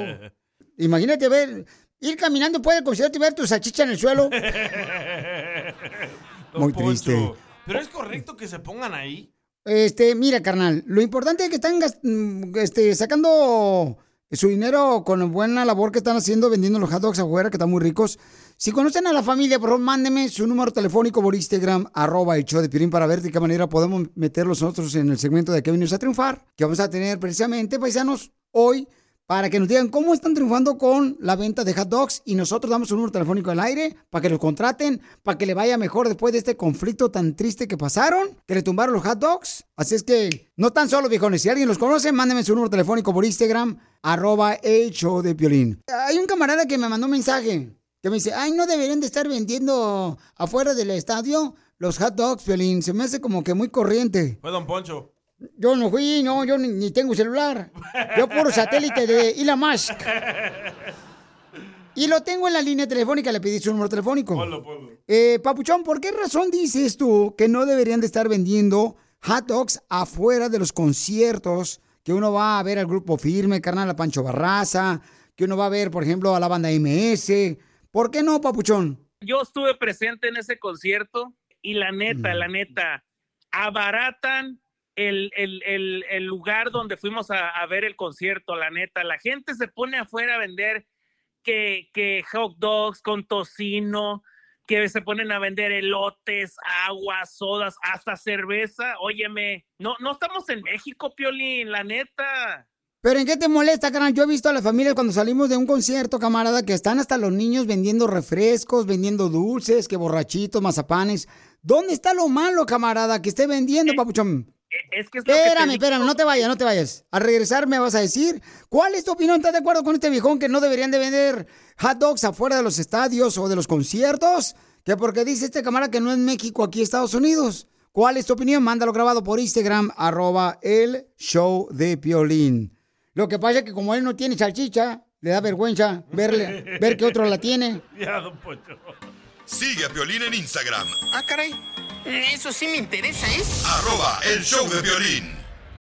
<laughs> Imagínate ver, ir caminando concierto y ver tu salchicha en el suelo. <laughs> Muy Poncho. triste. Pero es correcto que se pongan ahí. Este, mira, carnal, lo importante es que están mm, este, sacando su dinero con la buena labor que están haciendo vendiendo los hot dogs afuera, que están muy ricos. Si conocen a la familia, por favor, mándenme su número telefónico por Instagram, arroba el show de Piolín, para ver de qué manera podemos meterlos nosotros en el segmento de que venimos a triunfar, que vamos a tener precisamente, paisanos, hoy, para que nos digan cómo están triunfando con la venta de hot dogs y nosotros damos un número telefónico al aire para que los contraten, para que le vaya mejor después de este conflicto tan triste que pasaron, que le tumbaron los hot dogs. Así es que no tan solo, viejones. Si alguien los conoce, mándenme su número telefónico por Instagram, arroba show de Piolín. Hay un camarada que me mandó un mensaje que me dice, ay, no deberían de estar vendiendo afuera del estadio los hot dogs, Piolín. Se me hace como que muy corriente. Fue Don Poncho. Yo no fui, no, yo ni, ni tengo celular. Yo puro satélite de Elon Musk. Y lo tengo en la línea telefónica, le pedí su número telefónico. Eh, Papuchón, ¿por qué razón dices tú que no deberían de estar vendiendo hot dogs afuera de los conciertos? Que uno va a ver al grupo firme, carnal, a Pancho Barraza, que uno va a ver, por ejemplo, a la banda MS. ¿Por qué no, Papuchón? Yo estuve presente en ese concierto y la neta, la neta, abaratan el, el- el- el lugar donde fuimos a, a ver el concierto, la neta. La gente se pone afuera a vender que, que hot dogs con tocino, que se ponen a vender elotes, aguas, sodas, hasta cerveza. Óyeme, no, no estamos en México, Piolín, la neta. ¿Pero en qué te molesta, carnal? Yo he visto a las familias cuando salimos de un concierto, camarada, que están hasta los niños vendiendo refrescos, vendiendo dulces, que borrachitos, mazapanes. ¿Dónde está lo malo, camarada, que esté vendiendo, papuchón? Es que es lo que te Espérame, digo. espérame, no te vayas, no te vayas. Al regresar me vas a decir, ¿cuál es tu opinión? ¿Estás de acuerdo con este viejón que no deberían de vender hot dogs afuera de los estadios o de los conciertos? Que porque dice este camarada que no es México, aquí Estados Unidos. ¿Cuál es tu opinión? Mándalo grabado por Instagram, arroba el show de Piolín. Lo que pasa es que como él no tiene salchicha, le da vergüenza verle, ver que otro la tiene. <laughs> Ya, Don Poncho. Sigue a Piolín en Instagram, Ah, caray. Eso sí me interesa, ¿eh? arroba el show de violín.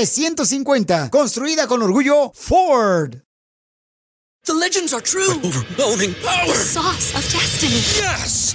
F-150. Construida con orgullo Ford. The legends are true. overwhelming power! The sauce of destiny. Yes!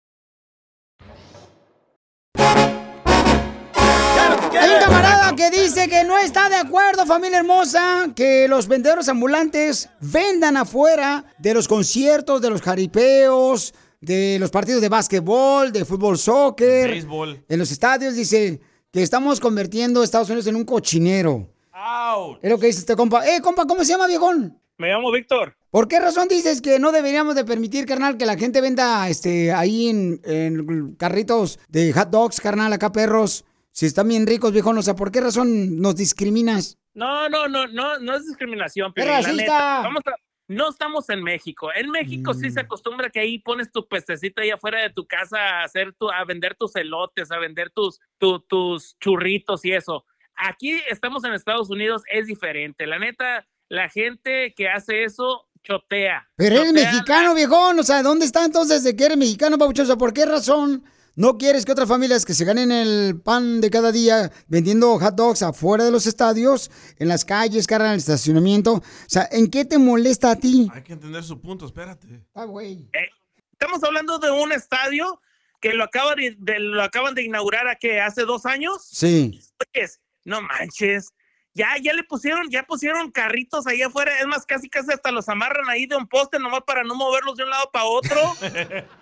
Hay un camarada que dice que no está de acuerdo, familia hermosa, que los vendedores ambulantes vendan afuera de los conciertos, de los jaripeos, de los partidos de básquetbol, de fútbol, soccer, Béisbol. en los estadios. Dice que estamos convirtiendo a Estados Unidos en un cochinero. Es lo que dice este compa. Eh, compa, ¿cómo se llama, viejón? Me llamo Víctor. ¿Por qué razón dices que no deberíamos de permitir, carnal, que la gente venda este ahí en, en carritos de hot dogs, carnal, acá perros? Si están bien ricos, viejón, o sea, ¿por qué razón nos discriminas? No, no, no, no, no es discriminación, ¡Es pero la neta, vamos a- no estamos en México. En México sí Mm. se acostumbra que ahí pones tu pestecito ahí afuera de tu casa a hacer tu, a vender tus elotes, a vender tus, tu- tus churritos y eso. Aquí estamos en Estados Unidos, es diferente. La neta, la gente que hace eso chotea. Pero eres Chotea mexicano, viejón, o sea, ¿dónde está entonces de que eres mexicano, papuchón? O sea, ¿por qué razón no quieres que otras familias que se ganen el pan de cada día vendiendo hot dogs afuera de los estadios, en las calles, cargan el estacionamiento? O sea, ¿en qué te molesta a ti? Hay que entender su punto, espérate. Ah, güey. Eh, estamos hablando de un estadio que lo, acaba de, de- lo acaban de inaugurar a que hace dos años. Sí. Pues, no manches. Ya, ya le pusieron, ya pusieron carritos ahí afuera. Es más, casi casi hasta los amarran ahí de un poste nomás para no moverlos de un lado para otro. <laughs>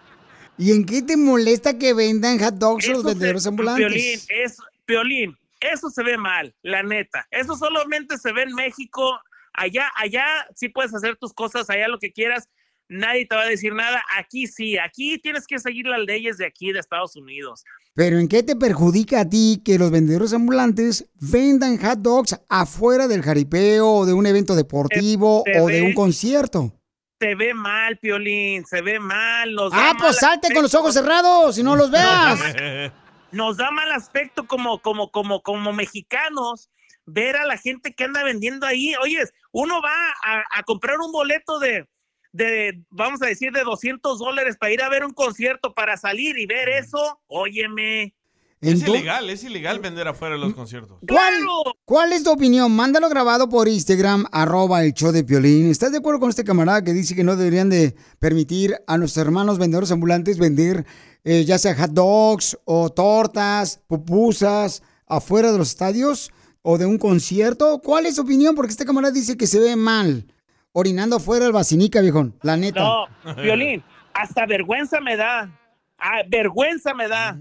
¿Y en qué te molesta que vendan hot dogs los Eso vendedores se- ambulantes? Piolín, es, Piolín, eso se ve mal, la neta. Eso solamente se ve en México. Allá, allá sí puedes hacer tus cosas, allá lo que quieras. Nadie te va a decir nada. Aquí sí, aquí tienes que seguir las leyes de aquí, de Estados Unidos. Pero ¿en qué te perjudica a ti que los vendedores ambulantes vendan hot dogs afuera del jaripeo o de un evento deportivo Se o de ve- un concierto? Se ve mal, Piolín, se ve mal. Nos Ah, pues mal salte con los ojos cerrados y no los <laughs> veas. <laughs> Nos da mal aspecto como, como, como, como mexicanos ver a la gente que anda vendiendo ahí. Oyes, uno va a, a comprar un boleto de, de, vamos a decir, de 200 dólares para ir a ver un concierto, para salir y ver eso. Óyeme. Es ilegal, es ilegal vender afuera de los conciertos. ¿Cuál, ¿Cuál es tu opinión? Mándalo grabado por Instagram, arroba el show de Piolín. ¿Estás de acuerdo con este camarada que dice que no deberían de permitir a nuestros hermanos vendedores ambulantes vender eh, ya sea hot dogs o tortas, pupusas afuera de los estadios o de un concierto? ¿Cuál es tu opinión? Porque este camarada dice que se ve mal orinando afuera el vacinica, viejón. La neta. No, Violín, hasta vergüenza me da. Ah, vergüenza me da.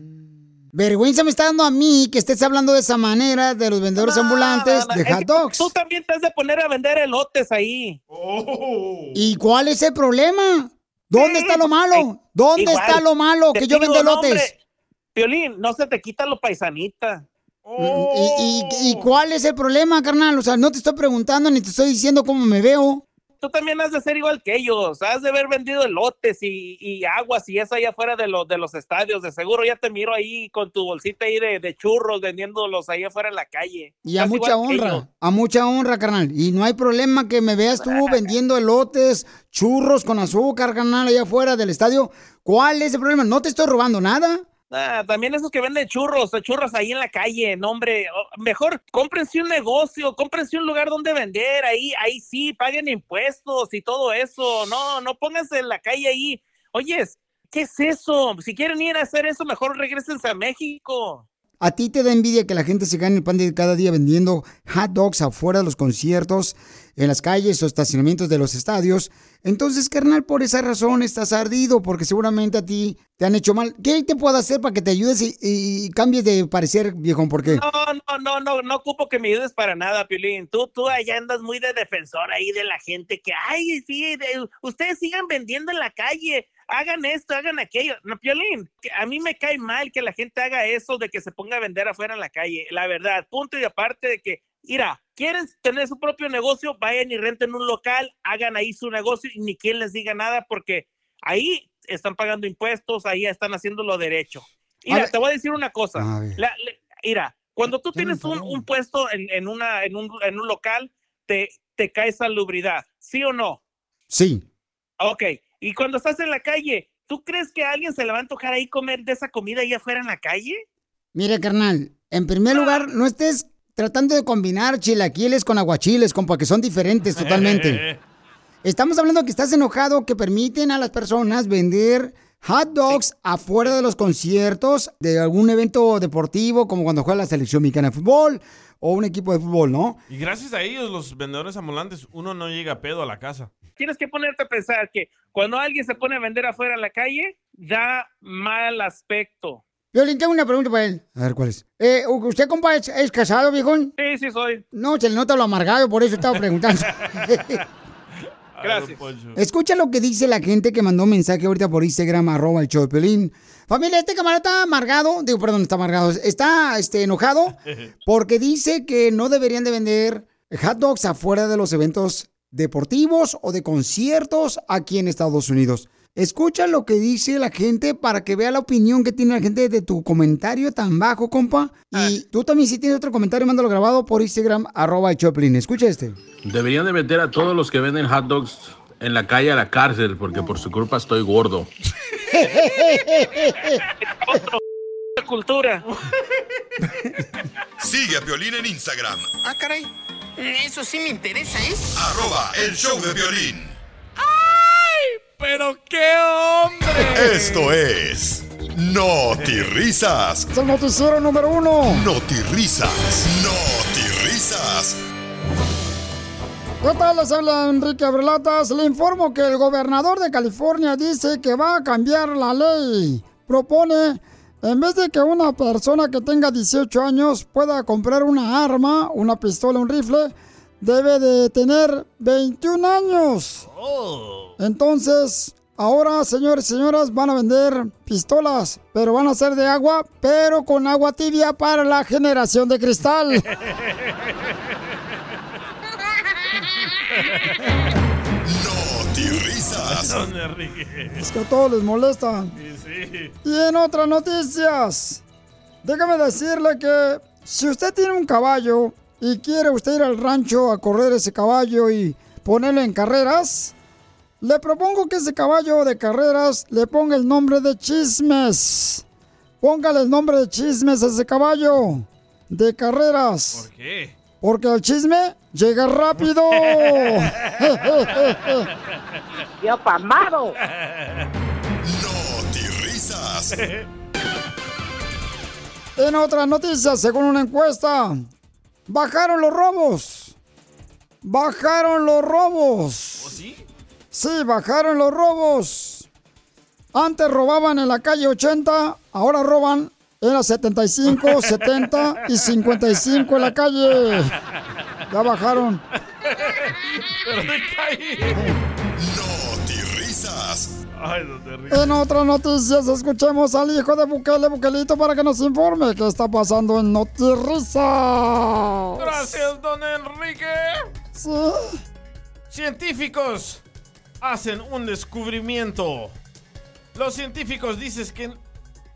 Vergüenza me está dando a mí que estés hablando de esa manera de los vendedores ambulantes No, no, de hot dogs. Tú también te has de poner a vender elotes ahí. ¿Y cuál es el problema? ¿Dónde está lo malo? ¿Dónde Igual, está lo malo que yo vendo elotes? Violín, no se te quita lo paisanita. ¿Y, y- y cuál es el problema, carnal? O sea, no te estoy preguntando ni te estoy diciendo cómo me veo. Tú también has de ser igual que ellos. Has de haber vendido elotes y, y aguas y eso allá afuera de, los de los estadios. De seguro ya te miro ahí con tu bolsita ahí de, de churros vendiéndolos ahí afuera en la calle. Y a mucha honra, a mucha honra, carnal. Y no hay problema que me veas tú <laughs> vendiendo elotes, churros con azúcar, carnal, allá afuera del estadio. ¿Cuál es el problema? No te estoy robando nada. Ah, también esos que venden churros, eh, churros ahí en la calle, no hombre, mejor cómprense un negocio, cómprense un lugar donde vender, ahí, ahí sí, paguen impuestos y todo eso, no, no pónganse en la calle ahí. Oyes, ¿qué es eso? Si quieren ir a hacer eso, mejor regresense a México. ¿A ti te da envidia que la gente se gane el pan de cada día vendiendo hot dogs afuera de los conciertos, en las calles o estacionamientos de los estadios? Entonces, carnal, por esa razón estás ardido, porque seguramente a ti te han hecho mal. ¿Qué te puedo hacer para que te ayudes y, cambies de parecer, viejón? ¿Por qué? No, no, no, no, no ocupo que me ayudes para nada, Piolín. Tú, tú allá andas muy de defensor ahí de la gente que, ay, sí, de- ustedes sigan vendiendo en la calle, hagan esto, hagan aquello. No, Piolín, a mí me cae mal que la gente haga eso de que se ponga a vender afuera en la calle, la verdad. Punto y aparte de que, mira, quieren tener su propio negocio, vayan y renten un local, hagan ahí su negocio y ni quien les diga nada porque ahí están pagando impuestos, ahí están haciendo lo derecho. Mira, te voy a decir una cosa. La- la- mira, cuando tú tienes un, puesto en, en una, en, un, en un local, te, te cae salubridad, ¿sí o no? Sí. Ok, y cuando estás en la calle, ¿tú crees que a alguien se le va a antojar ahí comer de esa comida ahí afuera en la calle? Mira, carnal, en primer lugar, no estés tratando de combinar chilaquiles con aguachiles, compa, que son diferentes <laughs> totalmente. Estamos hablando que estás enojado que permiten a las personas vender hot dogs afuera de los conciertos de algún evento deportivo, como cuando juega la selección mexicana de fútbol o un equipo de fútbol, ¿no? Y gracias a ellos, los vendedores ambulantes, uno no llega a pedo a la casa. Tienes que ponerte a pensar que cuando alguien se pone a vender afuera en la calle, da mal aspecto. Violín, tengo una pregunta para él. A ver, ¿cuál es? Eh, ¿Usted, compa, es, es casado, viejón? Sí, sí soy. No, se le nota lo amargado, por eso estaba preguntando. <laughs> <laughs> Gracias. Escucha lo que dice la gente que mandó un mensaje ahorita por Instagram, arroba el show de Pelín. Familia, este camarada está amargado, digo, perdón, está amargado, está este, enojado <laughs> porque dice que no deberían de vender hot dogs afuera de los eventos deportivos o de conciertos aquí en Estados Unidos. Escucha lo que dice la gente para que vea la opinión que tiene la gente de tu comentario tan bajo, compa. Y tú también si tienes otro comentario, mándalo grabado por Instagram, arroba Pelín. Escucha este. Deberían de meter a todos los que venden hot dogs en la calle a la cárcel porque por su culpa estoy gordo. <laughs> cultura. Sigue a Piolín en Instagram, Ah, caray. Eso sí me interesa, ¿eh? arroba el show de violín. ¡Pero qué hombre! Esto es Risas. Es el noticiero número uno. Risas. Risas. ¿Qué tal? Les habla Enrique Abrelatas. Le informo que el gobernador de California dice que va a cambiar la ley. Propone, en vez de que una persona que tenga 18 años pueda comprar una arma, una pistola, un rifle, debe de tener 21 años. Entonces, ahora, señores y señoras, van a vender pistolas, pero van a ser de agua, pero con agua tibia para la generación de cristal. Risas. Don Enrique. Es que a todos les molesta. Sí, sí. Y en otras noticias, déjame decirle que si usted tiene un caballo y quiere usted ir al rancho a correr ese caballo y ponerlo en carreras, le propongo que ese caballo de carreras le ponga el nombre de Chismes. Póngale el nombre de Chismes a ese caballo de carreras. ¿Por qué? Porque el chisme llega rápido. <laughs> ¡Yo pamado! Risas. En otras noticias, según una encuesta, bajaron los robos. Bajaron los robos. ¿Oh, sí? Sí, bajaron los robos. Antes robaban en la calle 80, ahora roban en la 75, 70 y 55 <laughs> en la calle. Ya bajaron. <laughs> Pero. Ay. En otras noticias, escuchemos al hijo de Bukele, Bukelito, para que nos informe qué está pasando en Notirrisa. Gracias, don Enrique. Sí. Científicos hacen un descubrimiento. Los científicos dicen que...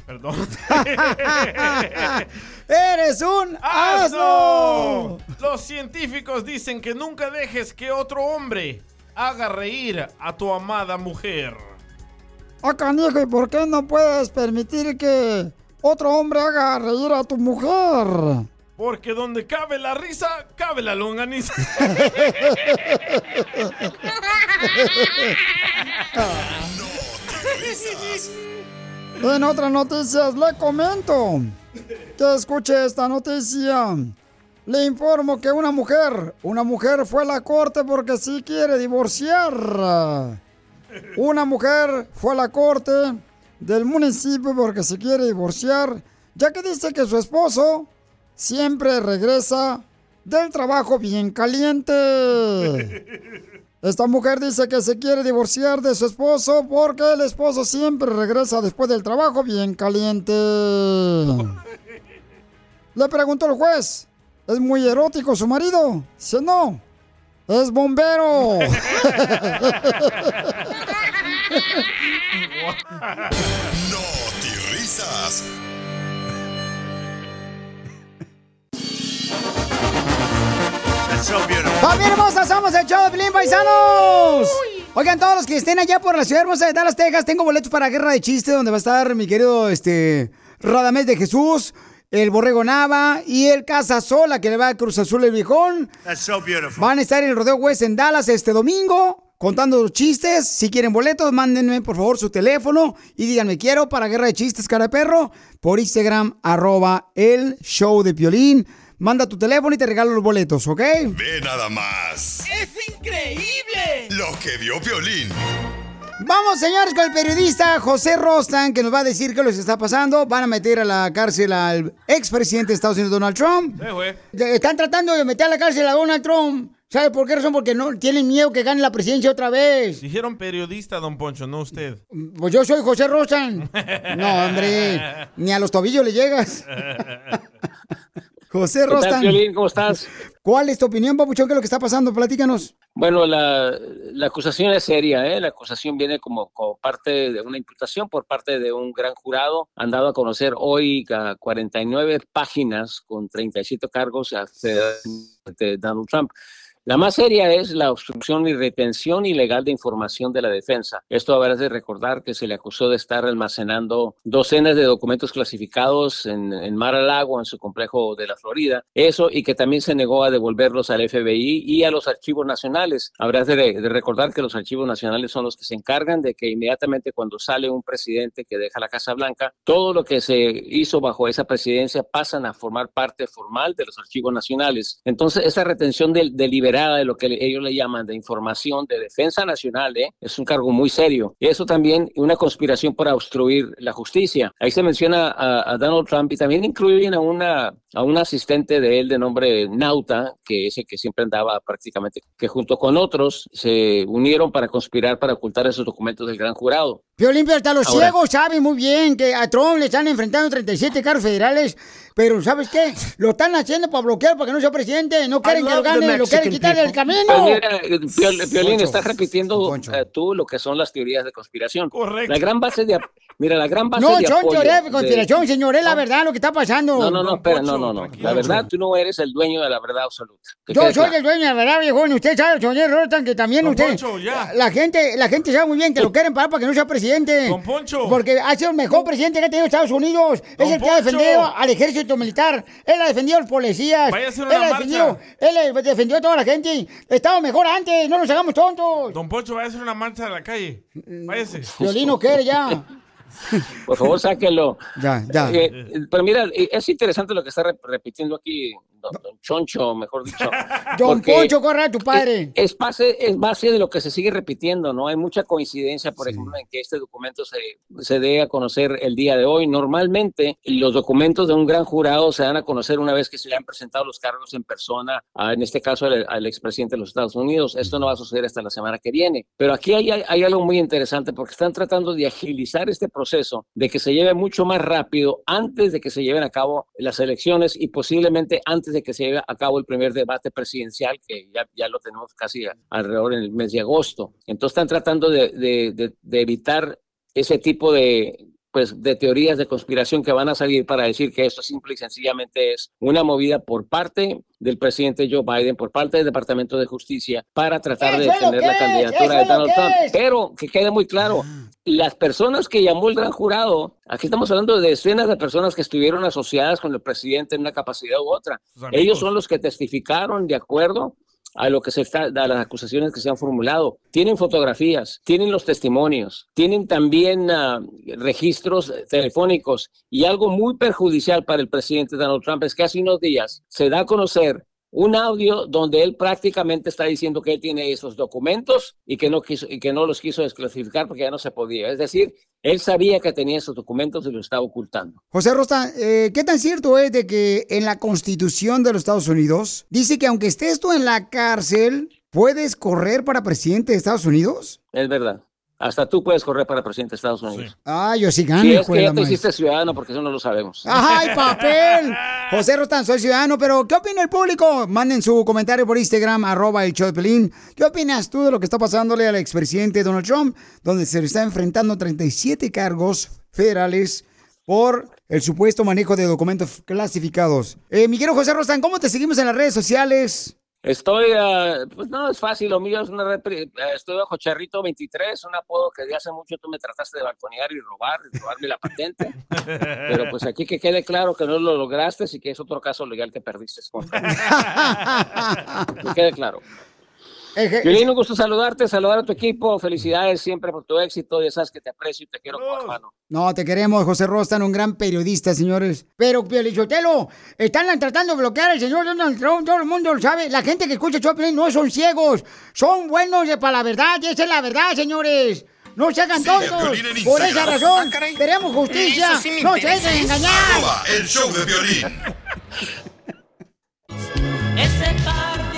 Perdón. <laughs> ¡Eres un asno! Los científicos dicen que nunca dejes que otro hombre haga reír a tu amada mujer. Ah, canijo, ¿y por qué no puedes permitir que otro hombre haga reír a tu mujer? Porque donde cabe la risa, cabe la longaniza. <laughs> En otras noticias le comento que escuche esta noticia. Le informo que una mujer, una mujer fue a la corte porque sí quiere divorciar. Una mujer fue a la corte del municipio porque se quiere divorciar, ya que dice que su esposo siempre regresa del trabajo bien caliente. Esta mujer dice que se quiere divorciar de su esposo porque el esposo siempre regresa después del trabajo bien caliente. Le preguntó el juez, ¿es muy erótico su marido? Dice, no, es bombero. No te risas. ¡Familia hermosa! ¡Somos el show de Pilín Paisanos! Oigan, todos los que estén allá por la ciudad hermosa de Dallas, Texas, tengo boletos para Guerra de Chiste, donde va a estar mi querido este, Radamés de Jesús, el Borrego Nava y el Casa Sola, que le va a Cruz Azul el Viejón. That's so beautiful. Van a estar en el Rodeo West en Dallas este domingo, contando los chistes. Si quieren boletos, mándenme por favor su teléfono y díganme quiero para Guerra de Chistes, cara de perro, por Instagram, arroba el show de Piolín. Manda tu teléfono y te regalo los boletos, ¿ok? Ve nada más. ¡Es increíble! Lo que vio Violín. Vamos, señores, con el periodista José Rostan, que nos va a decir qué les está pasando. Van a meter a la cárcel al expresidente de Estados Unidos, Donald Trump. Sí. Están tratando de meter a la cárcel a Donald Trump. ¿Sabe por qué razón? Porque no tienen miedo que gane la presidencia otra vez. Dijeron periodista, don Poncho, no usted. Pues yo soy José Rostan. No, hombre, ni a los tobillos le llegas. <laughs> José ¿Qué tal, Rostan. Piolín? ¿Cómo estás? ¿Cuál es tu opinión, papuchón? ¿Qué es lo que está pasando? Platícanos. Bueno, la, la acusación es seria, ¿eh? La acusación viene como, como parte de una imputación por parte de un gran jurado. Han dado a conocer hoy a 49 páginas con 37 cargos hacia de Donald Trump. La más seria es la obstrucción y retención ilegal de información de la defensa. Esto habrá de recordar que se le acusó de estar almacenando docenas de documentos clasificados en, en Mar a Lago, en su complejo de la Florida. Eso y que también se negó a devolverlos al FBI y a los archivos nacionales. Habrá de, recordar que los archivos nacionales son los que se encargan de que inmediatamente cuando sale un presidente que deja la Casa Blanca, todo lo que se hizo bajo esa presidencia pasan a formar parte formal de los archivos nacionales. Entonces, esa retención del- de lo que ellos le llaman de información de defensa nacional ¿eh? es un cargo muy serio. Y eso también una conspiración para obstruir la justicia. Ahí se menciona a, a Donald Trump y también incluyen a una a un asistente de él de nombre Nauta, que ese que siempre andaba prácticamente, que junto con otros se unieron para conspirar para ocultar esos documentos del gran jurado. Piolín, pero hasta los Ahora- ciegos saben muy bien que a Trump le están enfrentando 37 cargos federales, pero ¿sabes qué? Lo están haciendo para bloquear, para que no sea presidente. No quieren que lo gane, lo quieren quitar del camino. Mira, eh, estás repitiendo eh, tú lo que son las teorías de conspiración. Correcto. La gran base de, mira, la gran base No, de apoyo de de- conspiración, señor, es la verdad lo que está pasando. No, no, no, espera, no, no, no. La verdad, tú no eres el dueño de la verdad absoluta. Yo soy claro. el dueño de la verdad, viejón. Usted sabe, señor Rotan, que también Don usted. Poncho, ya. La gente, la gente sabe muy bien que lo quieren parar para que no sea presidente. Don Poncho. Porque ha sido el mejor presidente que ha tenido Estados Unidos. Don es el que ha defendido al ejército militar. Él ha defendido a los policías. Vaya a hacer él una ha defendido, marcha. él eh, defendió a toda la gente. Estaba mejor antes, no nos hagamos tontos. Don Poncho, va a hacer una marcha en la calle. Váyase. Violino quiere ya. <laughs> <laughs> Por favor, sáquenlo. Ya, ya. Eh, pero mira, eh, es interesante lo que está re- repitiendo aquí don, don Choncho, mejor dicho. <laughs> Don Poncho, corre a tu padre. Es base, es base de lo que se sigue repitiendo, ¿no? Hay mucha coincidencia, por ejemplo, en que este documento se, se dé a conocer el día de hoy. Normalmente, los documentos de un gran jurado se dan a conocer una vez que se le han presentado los cargos en persona, a, en este caso al, al expresidente de los Estados Unidos. Esto no va a suceder hasta la semana que viene. Pero aquí hay, hay, hay algo muy interesante porque están tratando de agilizar este proceso, de que se lleve mucho más rápido antes de que se lleven a cabo las elecciones y posiblemente antes de que se lleve a cabo el primer debate presidencial, que ya, ya lo tenemos casi alrededor en el mes de agosto. Entonces están tratando de- de- de evitar ese tipo de pues de teorías de conspiración que van a salir para decir que esto simple y sencillamente es una movida por parte del presidente Joe Biden, por parte del Departamento de Justicia, para tratar de ¡Eso es lo detener la es! candidatura ¡Eso de Donald Trump. es! Pero que quede muy claro, las personas que llamó el gran jurado, aquí estamos hablando de decenas de personas que estuvieron asociadas con el presidente en una capacidad u otra. Ellos son los que testificaron de acuerdo a lo que se está, a las acusaciones que se han formulado. Tienen fotografías, tienen los testimonios, tienen también ah, registros telefónicos y algo muy perjudicial para el presidente Donald Trump es que hace unos días se da a conocer un audio donde él prácticamente está diciendo que él tiene esos documentos y que no quiso y que no los quiso desclasificar porque ya no se podía. Es decir, él sabía que tenía esos documentos y los estaba ocultando. José Rosta, eh, ¿qué tan cierto es de que en la Constitución de los Estados Unidos dice que aunque estés tú en la cárcel, puedes correr para presidente de Estados Unidos? Es verdad. Hasta tú puedes correr para presidente de Estados Unidos. Ah, yo sí gano. Si es que ya te hiciste ciudadano, porque eso no lo sabemos. ¡Ay, <laughs> papel! José Rostán, soy ciudadano, pero ¿qué opina el público? Manden su comentario por Instagram, arroba el show de Pelín. ¿Qué opinas tú de lo que está pasándole al expresidente Donald Trump, donde se le está enfrentando 37 cargos federales por el supuesto manejo de documentos clasificados? Eh, mi querido José Rostán, ¿cómo te seguimos en las redes sociales? Estoy, ah, pues no, es fácil, lo mío es una, eh, estoy bajo Charrito 23, un apodo que de hace mucho tú me trataste de balconear y robar, y robarme la patente, pero pues aquí que quede claro que no lo lograste y que es otro caso legal que perdiste. que quede claro. Violín, un gusto saludarte, saludar a tu equipo, felicidades siempre por tu éxito, ya sabes que te aprecio y te quiero como hermano. No, te queremos, José Rostan, un gran periodista, señores. Pero, Piolichotelo, están tratando de bloquear al señor Donald Trump, todo el mundo lo sabe. La gente que escucha Choplin no son ciegos, son buenos de para la verdad, y esa es la verdad, señores. No se hagan tontos. Por esa razón, Ah, queremos justicia. Sí no se dejen ¿eh? engañar. Arroba el show de violín. <laughs> Ese par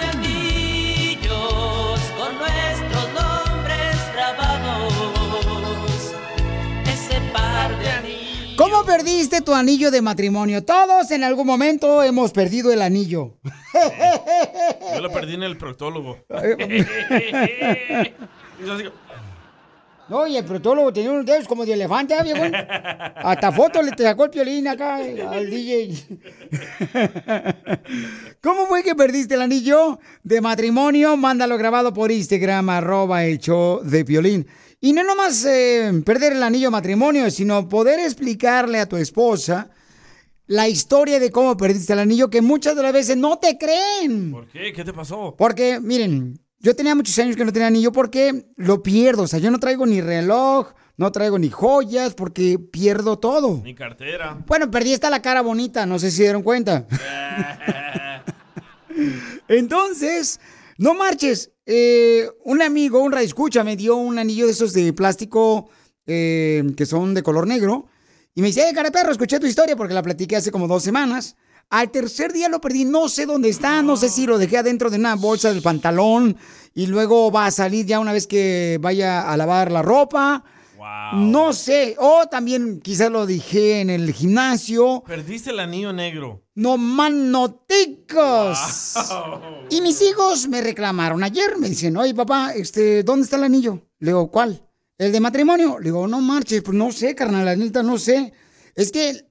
¿Cómo perdiste tu anillo de matrimonio? Todos en algún momento hemos perdido el anillo. Yo lo perdí en el proctólogo. <laughs> No, y el protólogo tenía unos dedos como de elefante, ¿eh, viejo? <laughs> Hasta foto le sacó el piolín acá eh, al DJ. <laughs> ¿Cómo fue que perdiste el anillo de matrimonio? Mándalo grabado por Instagram, arroba el show de piolín. Y no nomás eh, perder el anillo de matrimonio, sino poder explicarle a tu esposa la historia de cómo perdiste el anillo, que muchas de las veces no te creen. ¿Por qué? ¿Qué te pasó? Porque, miren, yo tenía muchos años que no tenía anillo porque lo pierdo. O sea, yo no traigo ni reloj, no traigo ni joyas porque pierdo todo. Mi cartera. Bueno, perdí hasta la cara bonita, no sé si dieron cuenta. <laughs> Entonces, no marches. Eh, un amigo, un escucha, me dio un anillo de esos de plástico eh, que son de color negro. Y me dice, eh, cara perro, escuché tu historia porque la platiqué hace como dos semanas. Al tercer día lo perdí, no sé dónde está, no sé si lo dejé adentro de una bolsa del pantalón y luego va a salir ya una vez que vaya a lavar la ropa. No sé, o también quizás lo dejé en el gimnasio. Perdiste el anillo negro. No manoticos. Y mis hijos me reclamaron ayer, me dicen, oye papá, este, ¿dónde está el anillo? Le digo, ¿cuál? ¿El de matrimonio? Le digo, no marches, pues no sé, carnal, la neta, no sé. Es que,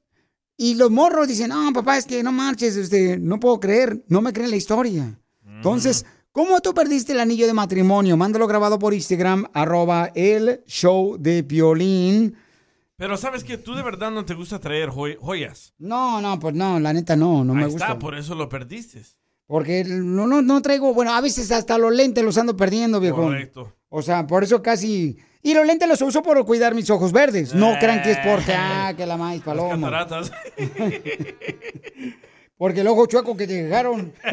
y los morros dicen, no, papá, es que no marches, este, no puedo creer, no me creen la historia. Entonces, ¿cómo tú perdiste el anillo de matrimonio? Mándalo grabado por Instagram, arroba el show de Piolín. Pero sabes que tú de verdad no te gusta traer joy- joyas. No, no, pues no, la neta no, no me Ahí gusta. está, por eso lo perdiste. Porque no, no, no traigo, bueno, a veces hasta los lentes los ando perdiendo, viejo. Correcto. O sea, por eso casi... Y los lentes los uso por cuidar mis ojos verdes. No crean que es porque, ah, que la maíz paloma. Cataratas. <laughs> Porque el ojo chueco que te dejaron. <laughs>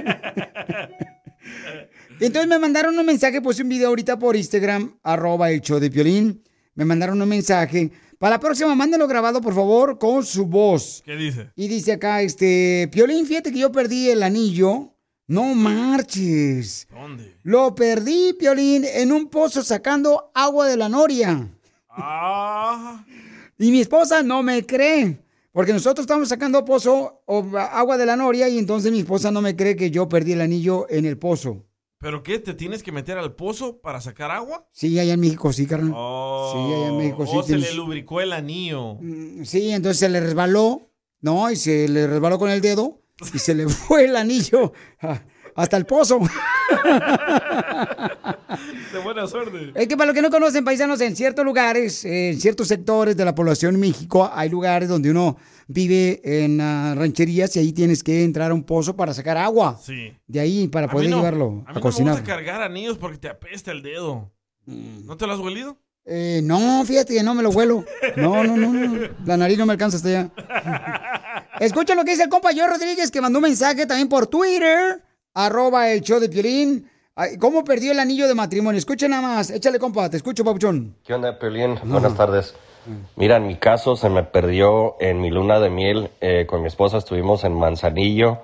Entonces me mandaron un mensaje, puse un video ahorita por Instagram, arroba el show de Piolín. Me mandaron un mensaje. Para la próxima, mándenlo grabado, por favor, con su voz. ¿Qué dice? Y dice acá, este, Piolín, fíjate que yo perdí el anillo. No marches. ¿Dónde? Lo perdí, Piolín, en un pozo sacando agua de la noria. Ah. Y mi esposa no me cree. Porque nosotros estamos sacando pozo o agua de la noria y entonces mi esposa no me cree que yo perdí el anillo en el pozo. ¿Pero qué? ¿Te tienes que meter al pozo para sacar agua? Sí, allá en México sí, carnal. Oh, Sí, allá en México sí oh, se le lubricó el anillo. Sí, entonces se le resbaló, ¿no? Y se le resbaló con el dedo y se le fue el anillo a- hasta el pozo. De buena suerte. Es que para los que no conocen, paisanos, en ciertos lugares, en ciertos sectores de la población en México, hay lugares donde uno vive en ah, rancherías y ahí tienes que entrar a un pozo para sacar agua. Sí. De ahí para A poder no- llevarlo A a, mí no me cocinar. gusta cargar anillos porque te apesta el dedo. ¿No te lo has huelido? Eh, no, fíjate que no me lo huelo. No, no, no, no. La nariz no me alcanza hasta allá. Escucha lo que dice el compa Joe Rodríguez que mandó un mensaje también por Twitter, arroba el show de Piolín. ¿Cómo perdió el anillo de matrimonio? Escucha nada más. Échale, compa. Te escucho, papuchón. ¿Qué onda, Piolín? Buenas tardes. Mira, en mi caso se me perdió en mi luna de miel eh, con mi esposa. Estuvimos en Manzanillo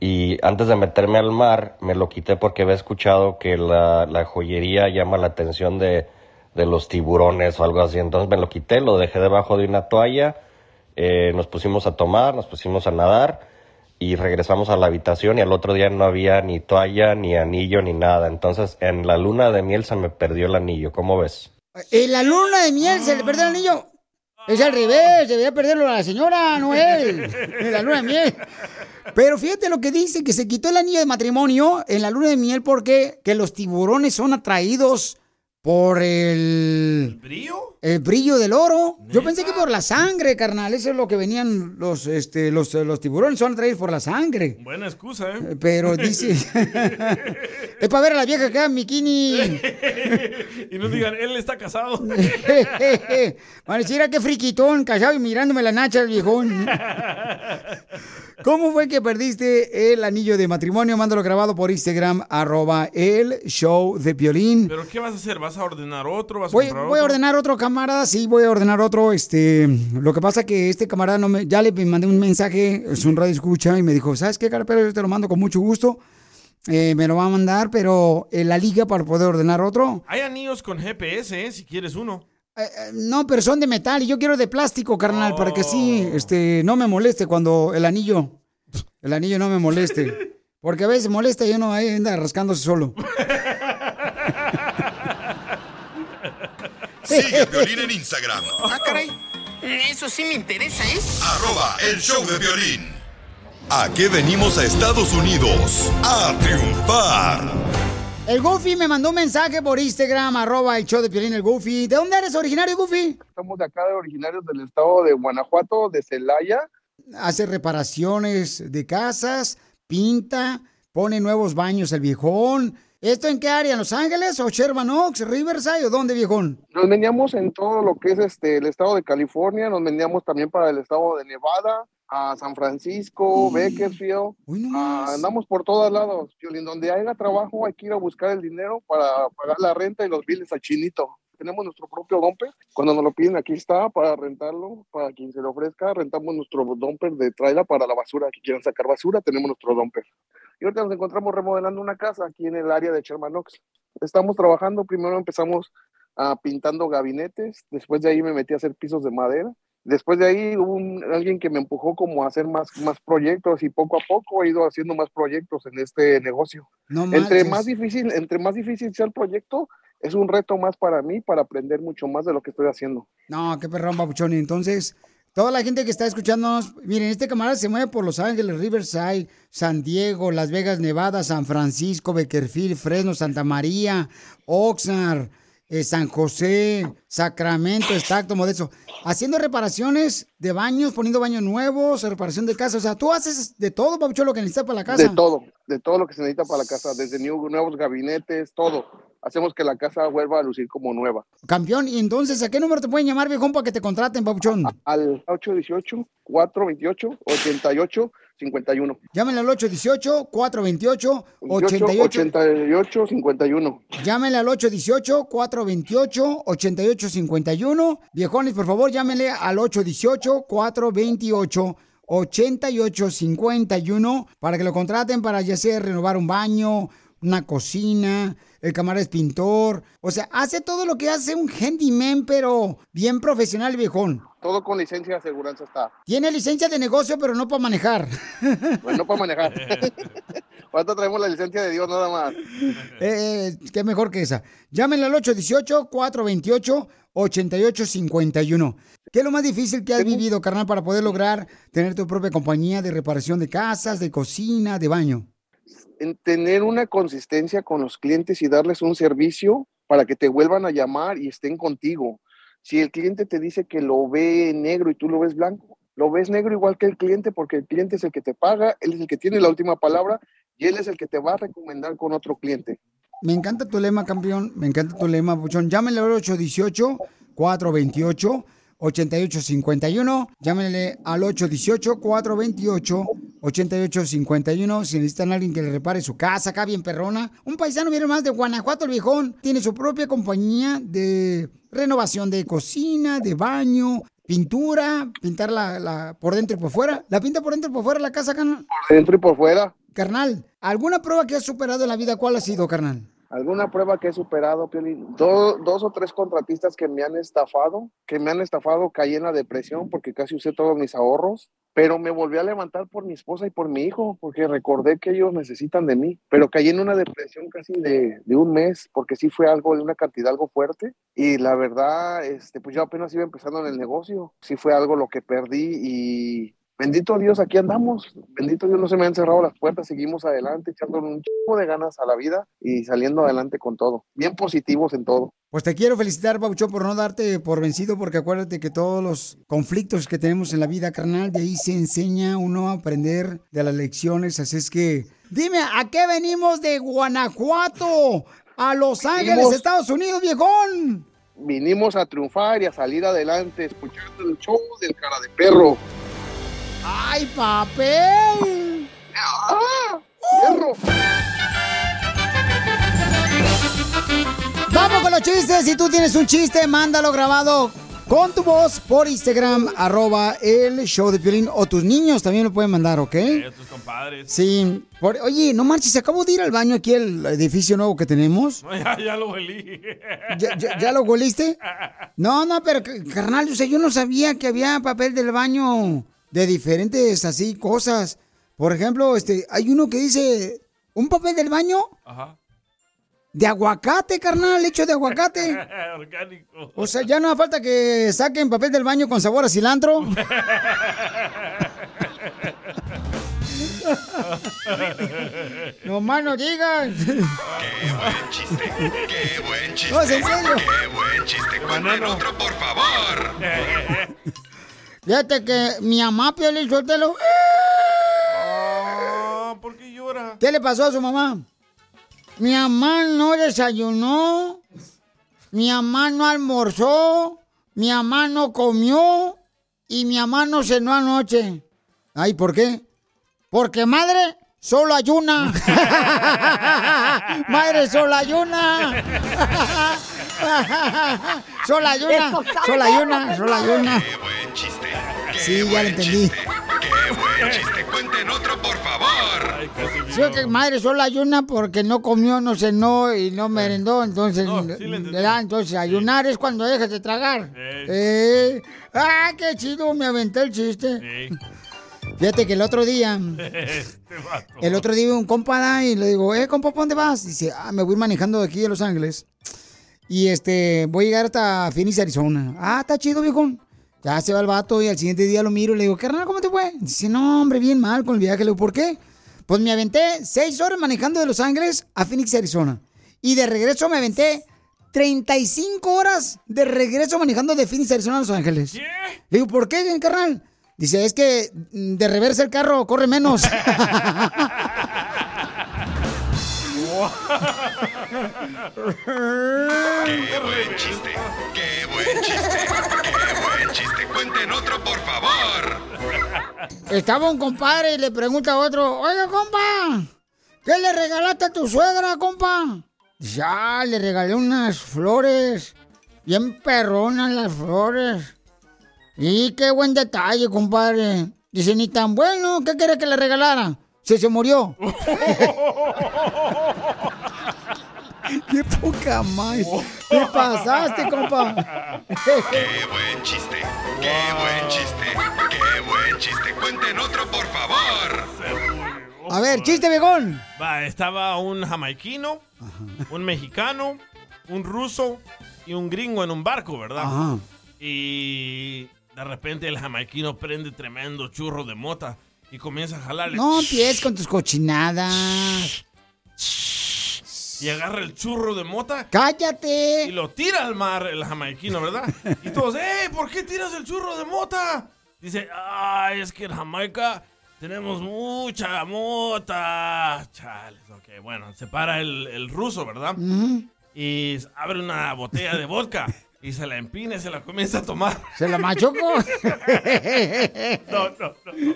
y antes de meterme al mar me lo quité porque había escuchado que la, la joyería llama la atención de, de los tiburones o algo así. Entonces me lo quité, lo dejé debajo de una toalla, eh, nos pusimos a tomar, nos pusimos a nadar y regresamos a la habitación y al otro día no había ni toalla, ni anillo, ni nada. Entonces en la luna de miel se me perdió el anillo. ¿Cómo ves? En la luna de miel se le perdió el anillo. Es al revés, debería perderlo la señora, no él. En la luna de miel. Pero fíjate lo que dice, que se quitó el anillo de matrimonio en la luna de miel porque que los tiburones son atraídos por el... ¿Brillo? El brillo del oro. Yo pensé que por la sangre, carnal. Eso es lo que venían los, este, los, los tiburones, son atraídos por la sangre. Buena excusa, ¿eh? Pero dice... <laughs> <laughs> es para ver a la vieja acá en bikini. <laughs> y no digan, él está casado. Van a decir, "Ah, qué friquitón, callado y mirándome la nacha el viejón. ¿Cómo fue que perdiste el anillo de matrimonio? Mándalo grabado por Instagram, arroba el show de violín. ¿Pero qué vas a hacer? ¿Vas a ordenar otro? ¿Vas a Voy, comprar voy a ordenar otro camarada, sí, voy a ordenar otro. Este, lo que pasa que este camarada no me, ya le mandé un mensaje, es un radio escucha y me dijo, ¿sabes qué, carapero? Yo te lo mando con mucho gusto. Eh, me lo va a mandar, pero en la liga para poder ordenar otro. Hay anillos con GPS, ¿eh? Si quieres uno. No, pero son de metal y yo quiero de plástico, carnal, para que sí, este, no me moleste cuando el anillo, el anillo no me moleste. <laughs> Porque a veces molesta y uno ahí anda rascándose solo. <laughs> Sigue a Piolín en Instagram. Ah, caray. Eso sí me interesa, ¿eh? Arroba el show de violín. ¿A qué venimos a Estados Unidos? A triunfar. El Goofy me mandó un mensaje por Instagram, arroba el show de Piolín, el Goofy. ¿De dónde eres originario, Goofy? Somos de acá, de originarios del estado de Guanajuato, de Celaya. Hace reparaciones de casas, pinta, pone nuevos baños el viejón. ¿Esto en qué área? ¿En Los Ángeles o Sherman Oaks, Riverside o dónde, viejón? Nos veníamos en todo lo que es este el estado de California, nos veníamos también para el estado de Nevada, a San Francisco, Bakersfield. Ah, andamos por todos lados, Piolín. Donde haya trabajo hay que ir a buscar el dinero para pagar la renta y los biles al chinito. Tenemos nuestro propio dumper. Cuando nos lo piden, aquí está para rentarlo. Para quien se lo ofrezca, rentamos nuestro dumper de trailer para la basura. Que quieran sacar basura, tenemos nuestro dumper. Y ahorita nos encontramos remodelando una casa aquí en el área de Sherman Oaks. Estamos trabajando. Primero empezamos ah, pintando gabinetes. Después de ahí me metí a hacer pisos de madera. Después de ahí hubo un- alguien que me empujó como a hacer más, más proyectos y poco a poco he ido haciendo más proyectos en este negocio. No entre más difícil, entre más difícil sea el proyecto, es un reto más para mí para aprender mucho más de lo que estoy haciendo. No, qué perrón, papuchón. Y Entonces, toda la gente que está escuchándonos, miren, este camarada se mueve por Los Ángeles, Riverside, San Diego, Las Vegas, Nevada, San Francisco, Beckerfield, Fresno, Santa María, Oxnard, eh, San José, Sacramento, Estacto, Modesto, haciendo reparaciones de baños, poniendo baños nuevos, reparación de casa. O sea, tú haces de todo, papuchón, lo que necesitas para la casa. De todo, de todo lo que se necesita para la casa, desde nuevos gabinetes, todo. Hacemos que la casa vuelva a lucir como nueva. Campeón, y entonces, ¿a qué número te pueden llamar, viejón, para que te contraten, papuchón? Al 818-428-8851. Llámenle al 818-428-8851. 8851. Llámenle al 818-428-8851. Viejones, por favor, llámenle al 818-428-8851 para que lo contraten para ya sea renovar un baño, una cocina, el camarada es pintor. O sea, hace todo lo que hace un handyman, pero bien profesional, viejón. Todo con licencia de aseguranza está. Tiene licencia de negocio, pero no para manejar. Bueno, no para manejar. <laughs> Ahorita traemos la licencia de Dios nada más. Eh, qué mejor que esa. Llámenle al 818-428-8851. ¿Qué es lo más difícil que has vivido, carnal, para poder lograr tener tu propia compañía de reparación de casas, de cocina, de baño? En tener una consistencia con los clientes y darles un servicio para que te vuelvan a llamar y estén contigo. Si el cliente te dice que lo ve negro y tú lo ves blanco, lo ves negro igual que el cliente porque el cliente es el que te paga, él es el que tiene la última palabra y él es el que te va a recomendar con otro cliente. Me encanta tu lema, campeón. Me encanta tu lema, Puchón. Llámenle al 818-428-8851. Llámenle al 818-428-8851. Si necesitan a alguien que le repare su casa, acá bien perrona. Un paisano viene más de Guanajuato, el viejón. Tiene su propia compañía de renovación de cocina, de baño, pintura, pintar la, la- por dentro y por fuera. ¿La pinta por dentro y por fuera la casa, carnal? Por dentro y por fuera. Carnal, ¿alguna prueba que has superado en la vida? ¿Cuál ha sido, carnal? Alguna prueba que he superado, Piolín. Do- dos o tres contratistas que me han estafado, que me han estafado, caí en la depresión porque casi usé todos mis ahorros, pero me volví a levantar por mi esposa y por mi hijo, porque recordé que ellos necesitan de mí, pero caí en una depresión casi de, de un mes, porque sí fue algo de una cantidad algo fuerte, y la verdad, este, pues yo apenas iba empezando en el negocio, sí fue algo lo que perdí y Bendito Dios, aquí andamos. Bendito Dios, no se me han cerrado las puertas. Seguimos adelante, echándole un chingo de ganas a la vida y saliendo adelante con todo. Bien positivos en todo. Pues te quiero felicitar, Pabuchón, por no darte por vencido, porque acuérdate que todos los conflictos que tenemos en la vida, carnal, de ahí se enseña uno a aprender de las lecciones. Así es que, dime, ¿a qué venimos de Guanajuato? A Los Ángeles, Venimos- Estados Unidos, viejón. Vinimos a triunfar y a salir adelante, escuchando el show del cara de perro. ¡Ay, papel! ¡Ah! ¡Hierro! Vamos con los chistes. Si tú tienes un chiste, mándalo grabado con tu voz por Instagram, arroba el show de Piolín. O tus niños también lo pueden mandar, ¿ok? Eh, tus compadres. Sí. Por- oye, no marches, acabo de ir al baño aquí al edificio nuevo que tenemos. No, <laughs> ya, ya lo olí. ¿Ya, ya- ya lo goliste? No, no, pero carnal, o sea, yo no sabía que había papel del baño de diferentes así cosas. Por ejemplo, este, hay uno que dice un papel del baño Ajá. de aguacate, carnal, hecho de aguacate. <laughs> Orgánico. O sea, ya no hace falta que saquen papel del baño con sabor a cilantro. <laughs> no más no digan. Qué buen chiste, qué buen chiste. No, es en serio. Qué buen chiste. Cuenten otro, por favor. <laughs> Fíjate que mi mamá, Piolín, suéltelo. Ah, ¿Por qué llora? ¿Qué le pasó a su mamá? Mi mamá no desayunó, mi mamá no almorzó, mi mamá no comió y mi mamá no cenó anoche. Ay, ¿por qué? Porque madre solo ayuna. <laughs> madre solo ayuna. <laughs> <laughs> solo ayuna. Solo ayuna. Solo ayuna. Qué buen chiste. Qué Sí, ya lo entendí. chiste. Qué buen chiste. Cuenten otro, por favor. Sí, que madre solo ayuna porque no comió, no cenó y no merendó, entonces, ¿verdad? entonces ayunar es cuando dejas de tragar. Eh. Ah, qué chido, me aventé el chiste. Fíjate que el otro día, <laughs> Este el otro día un compa da y le digo, eh, compa, ¿pa' ¿dónde vas? Dice, ah, me voy manejando de aquí de Los Ángeles y este, voy a llegar hasta Phoenix, Arizona. Ah, está chido, viejo. Ya se va el vato y al siguiente día lo miro y le digo, carnal, ¿cómo te fue? Dice, no, hombre, bien mal con el viaje. Le digo, ¿por qué? Pues me aventé seis horas manejando de Los Ángeles a Phoenix, Arizona. Y de regreso me aventé 35 horas de regreso manejando de Phoenix, Arizona a Los Ángeles. Le digo, ¿por qué, carnal? Dice, es que de reversa el carro corre menos. <laughs> <laughs> Qué buen chiste. Qué buen chiste. Qué buen chiste. Cuenten otro, por favor. Estaba un compadre y le pregunta a otro, oiga, compa, ¿qué le regalaste a tu suegra, compa? Ya, le regalé unas flores, bien perronas las flores. Y qué buen detalle, compadre. Dice, ni tan bueno, ¿qué quiere que le regalara? Se se murió. <laughs> <laughs> ¡Qué poca más! ¿Qué pasaste, compa? <laughs> Qué buen chiste. Qué buen chiste. Qué buen chiste. Cuenten otro, por favor. A ver, chiste, vegón. Va, estaba un jamaiquino, un mexicano, un ruso y un gringo en un barco, ¿verdad? Ajá. Y de repente el jamaiquino prende tremendo churro de mota y comienza a jalarle. No empieces con tus cochinadas. Y agarra el churro de mota. ¡Cállate! Y lo tira al mar el jamaiquino, ¿verdad? <laughs> Y todos, ¡eh! ¿Por qué tiras el churro de mota? Dice, ¡ay! Es que en Jamaica tenemos mucha mota. Chales, ok. Bueno, se para el, el ruso, ¿verdad? Y abre una botella de vodka. Y se la empina y se la comienza a tomar. ¿Se la machuco? <laughs> no, no, no, no.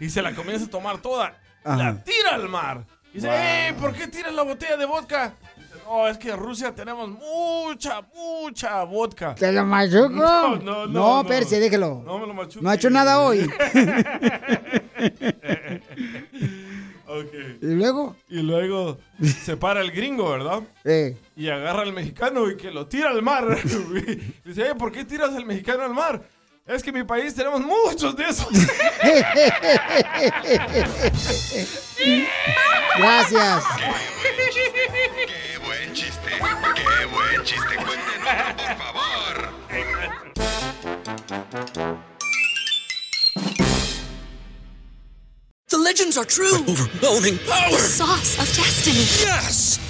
Y se la comienza a tomar toda. Ajá. La tira al mar. Y dice, Wow. "Eh, ¿por qué tiras la botella de vodka? Dice, no, es que en Rusia tenemos mucha, mucha vodka. ¿Te la machuco? <laughs> No, no, no. No, Percy, déjelo. No me lo machuque. No ha hecho nada hoy. <laughs> Ok. ¿Y luego? Y luego se para el gringo, ¿verdad? Eh. Y agarra al mexicano y que lo tira al mar. <laughs> Dice, "Eh, ¿por qué tiras al mexicano al mar? Es que en mi país tenemos muchos de esos. Gracias. ¡Qué buen chiste! ¡Qué buen chiste! Cuenten otro, por favor. The legends are true. overwhelming power! sauce of destiny. Yes!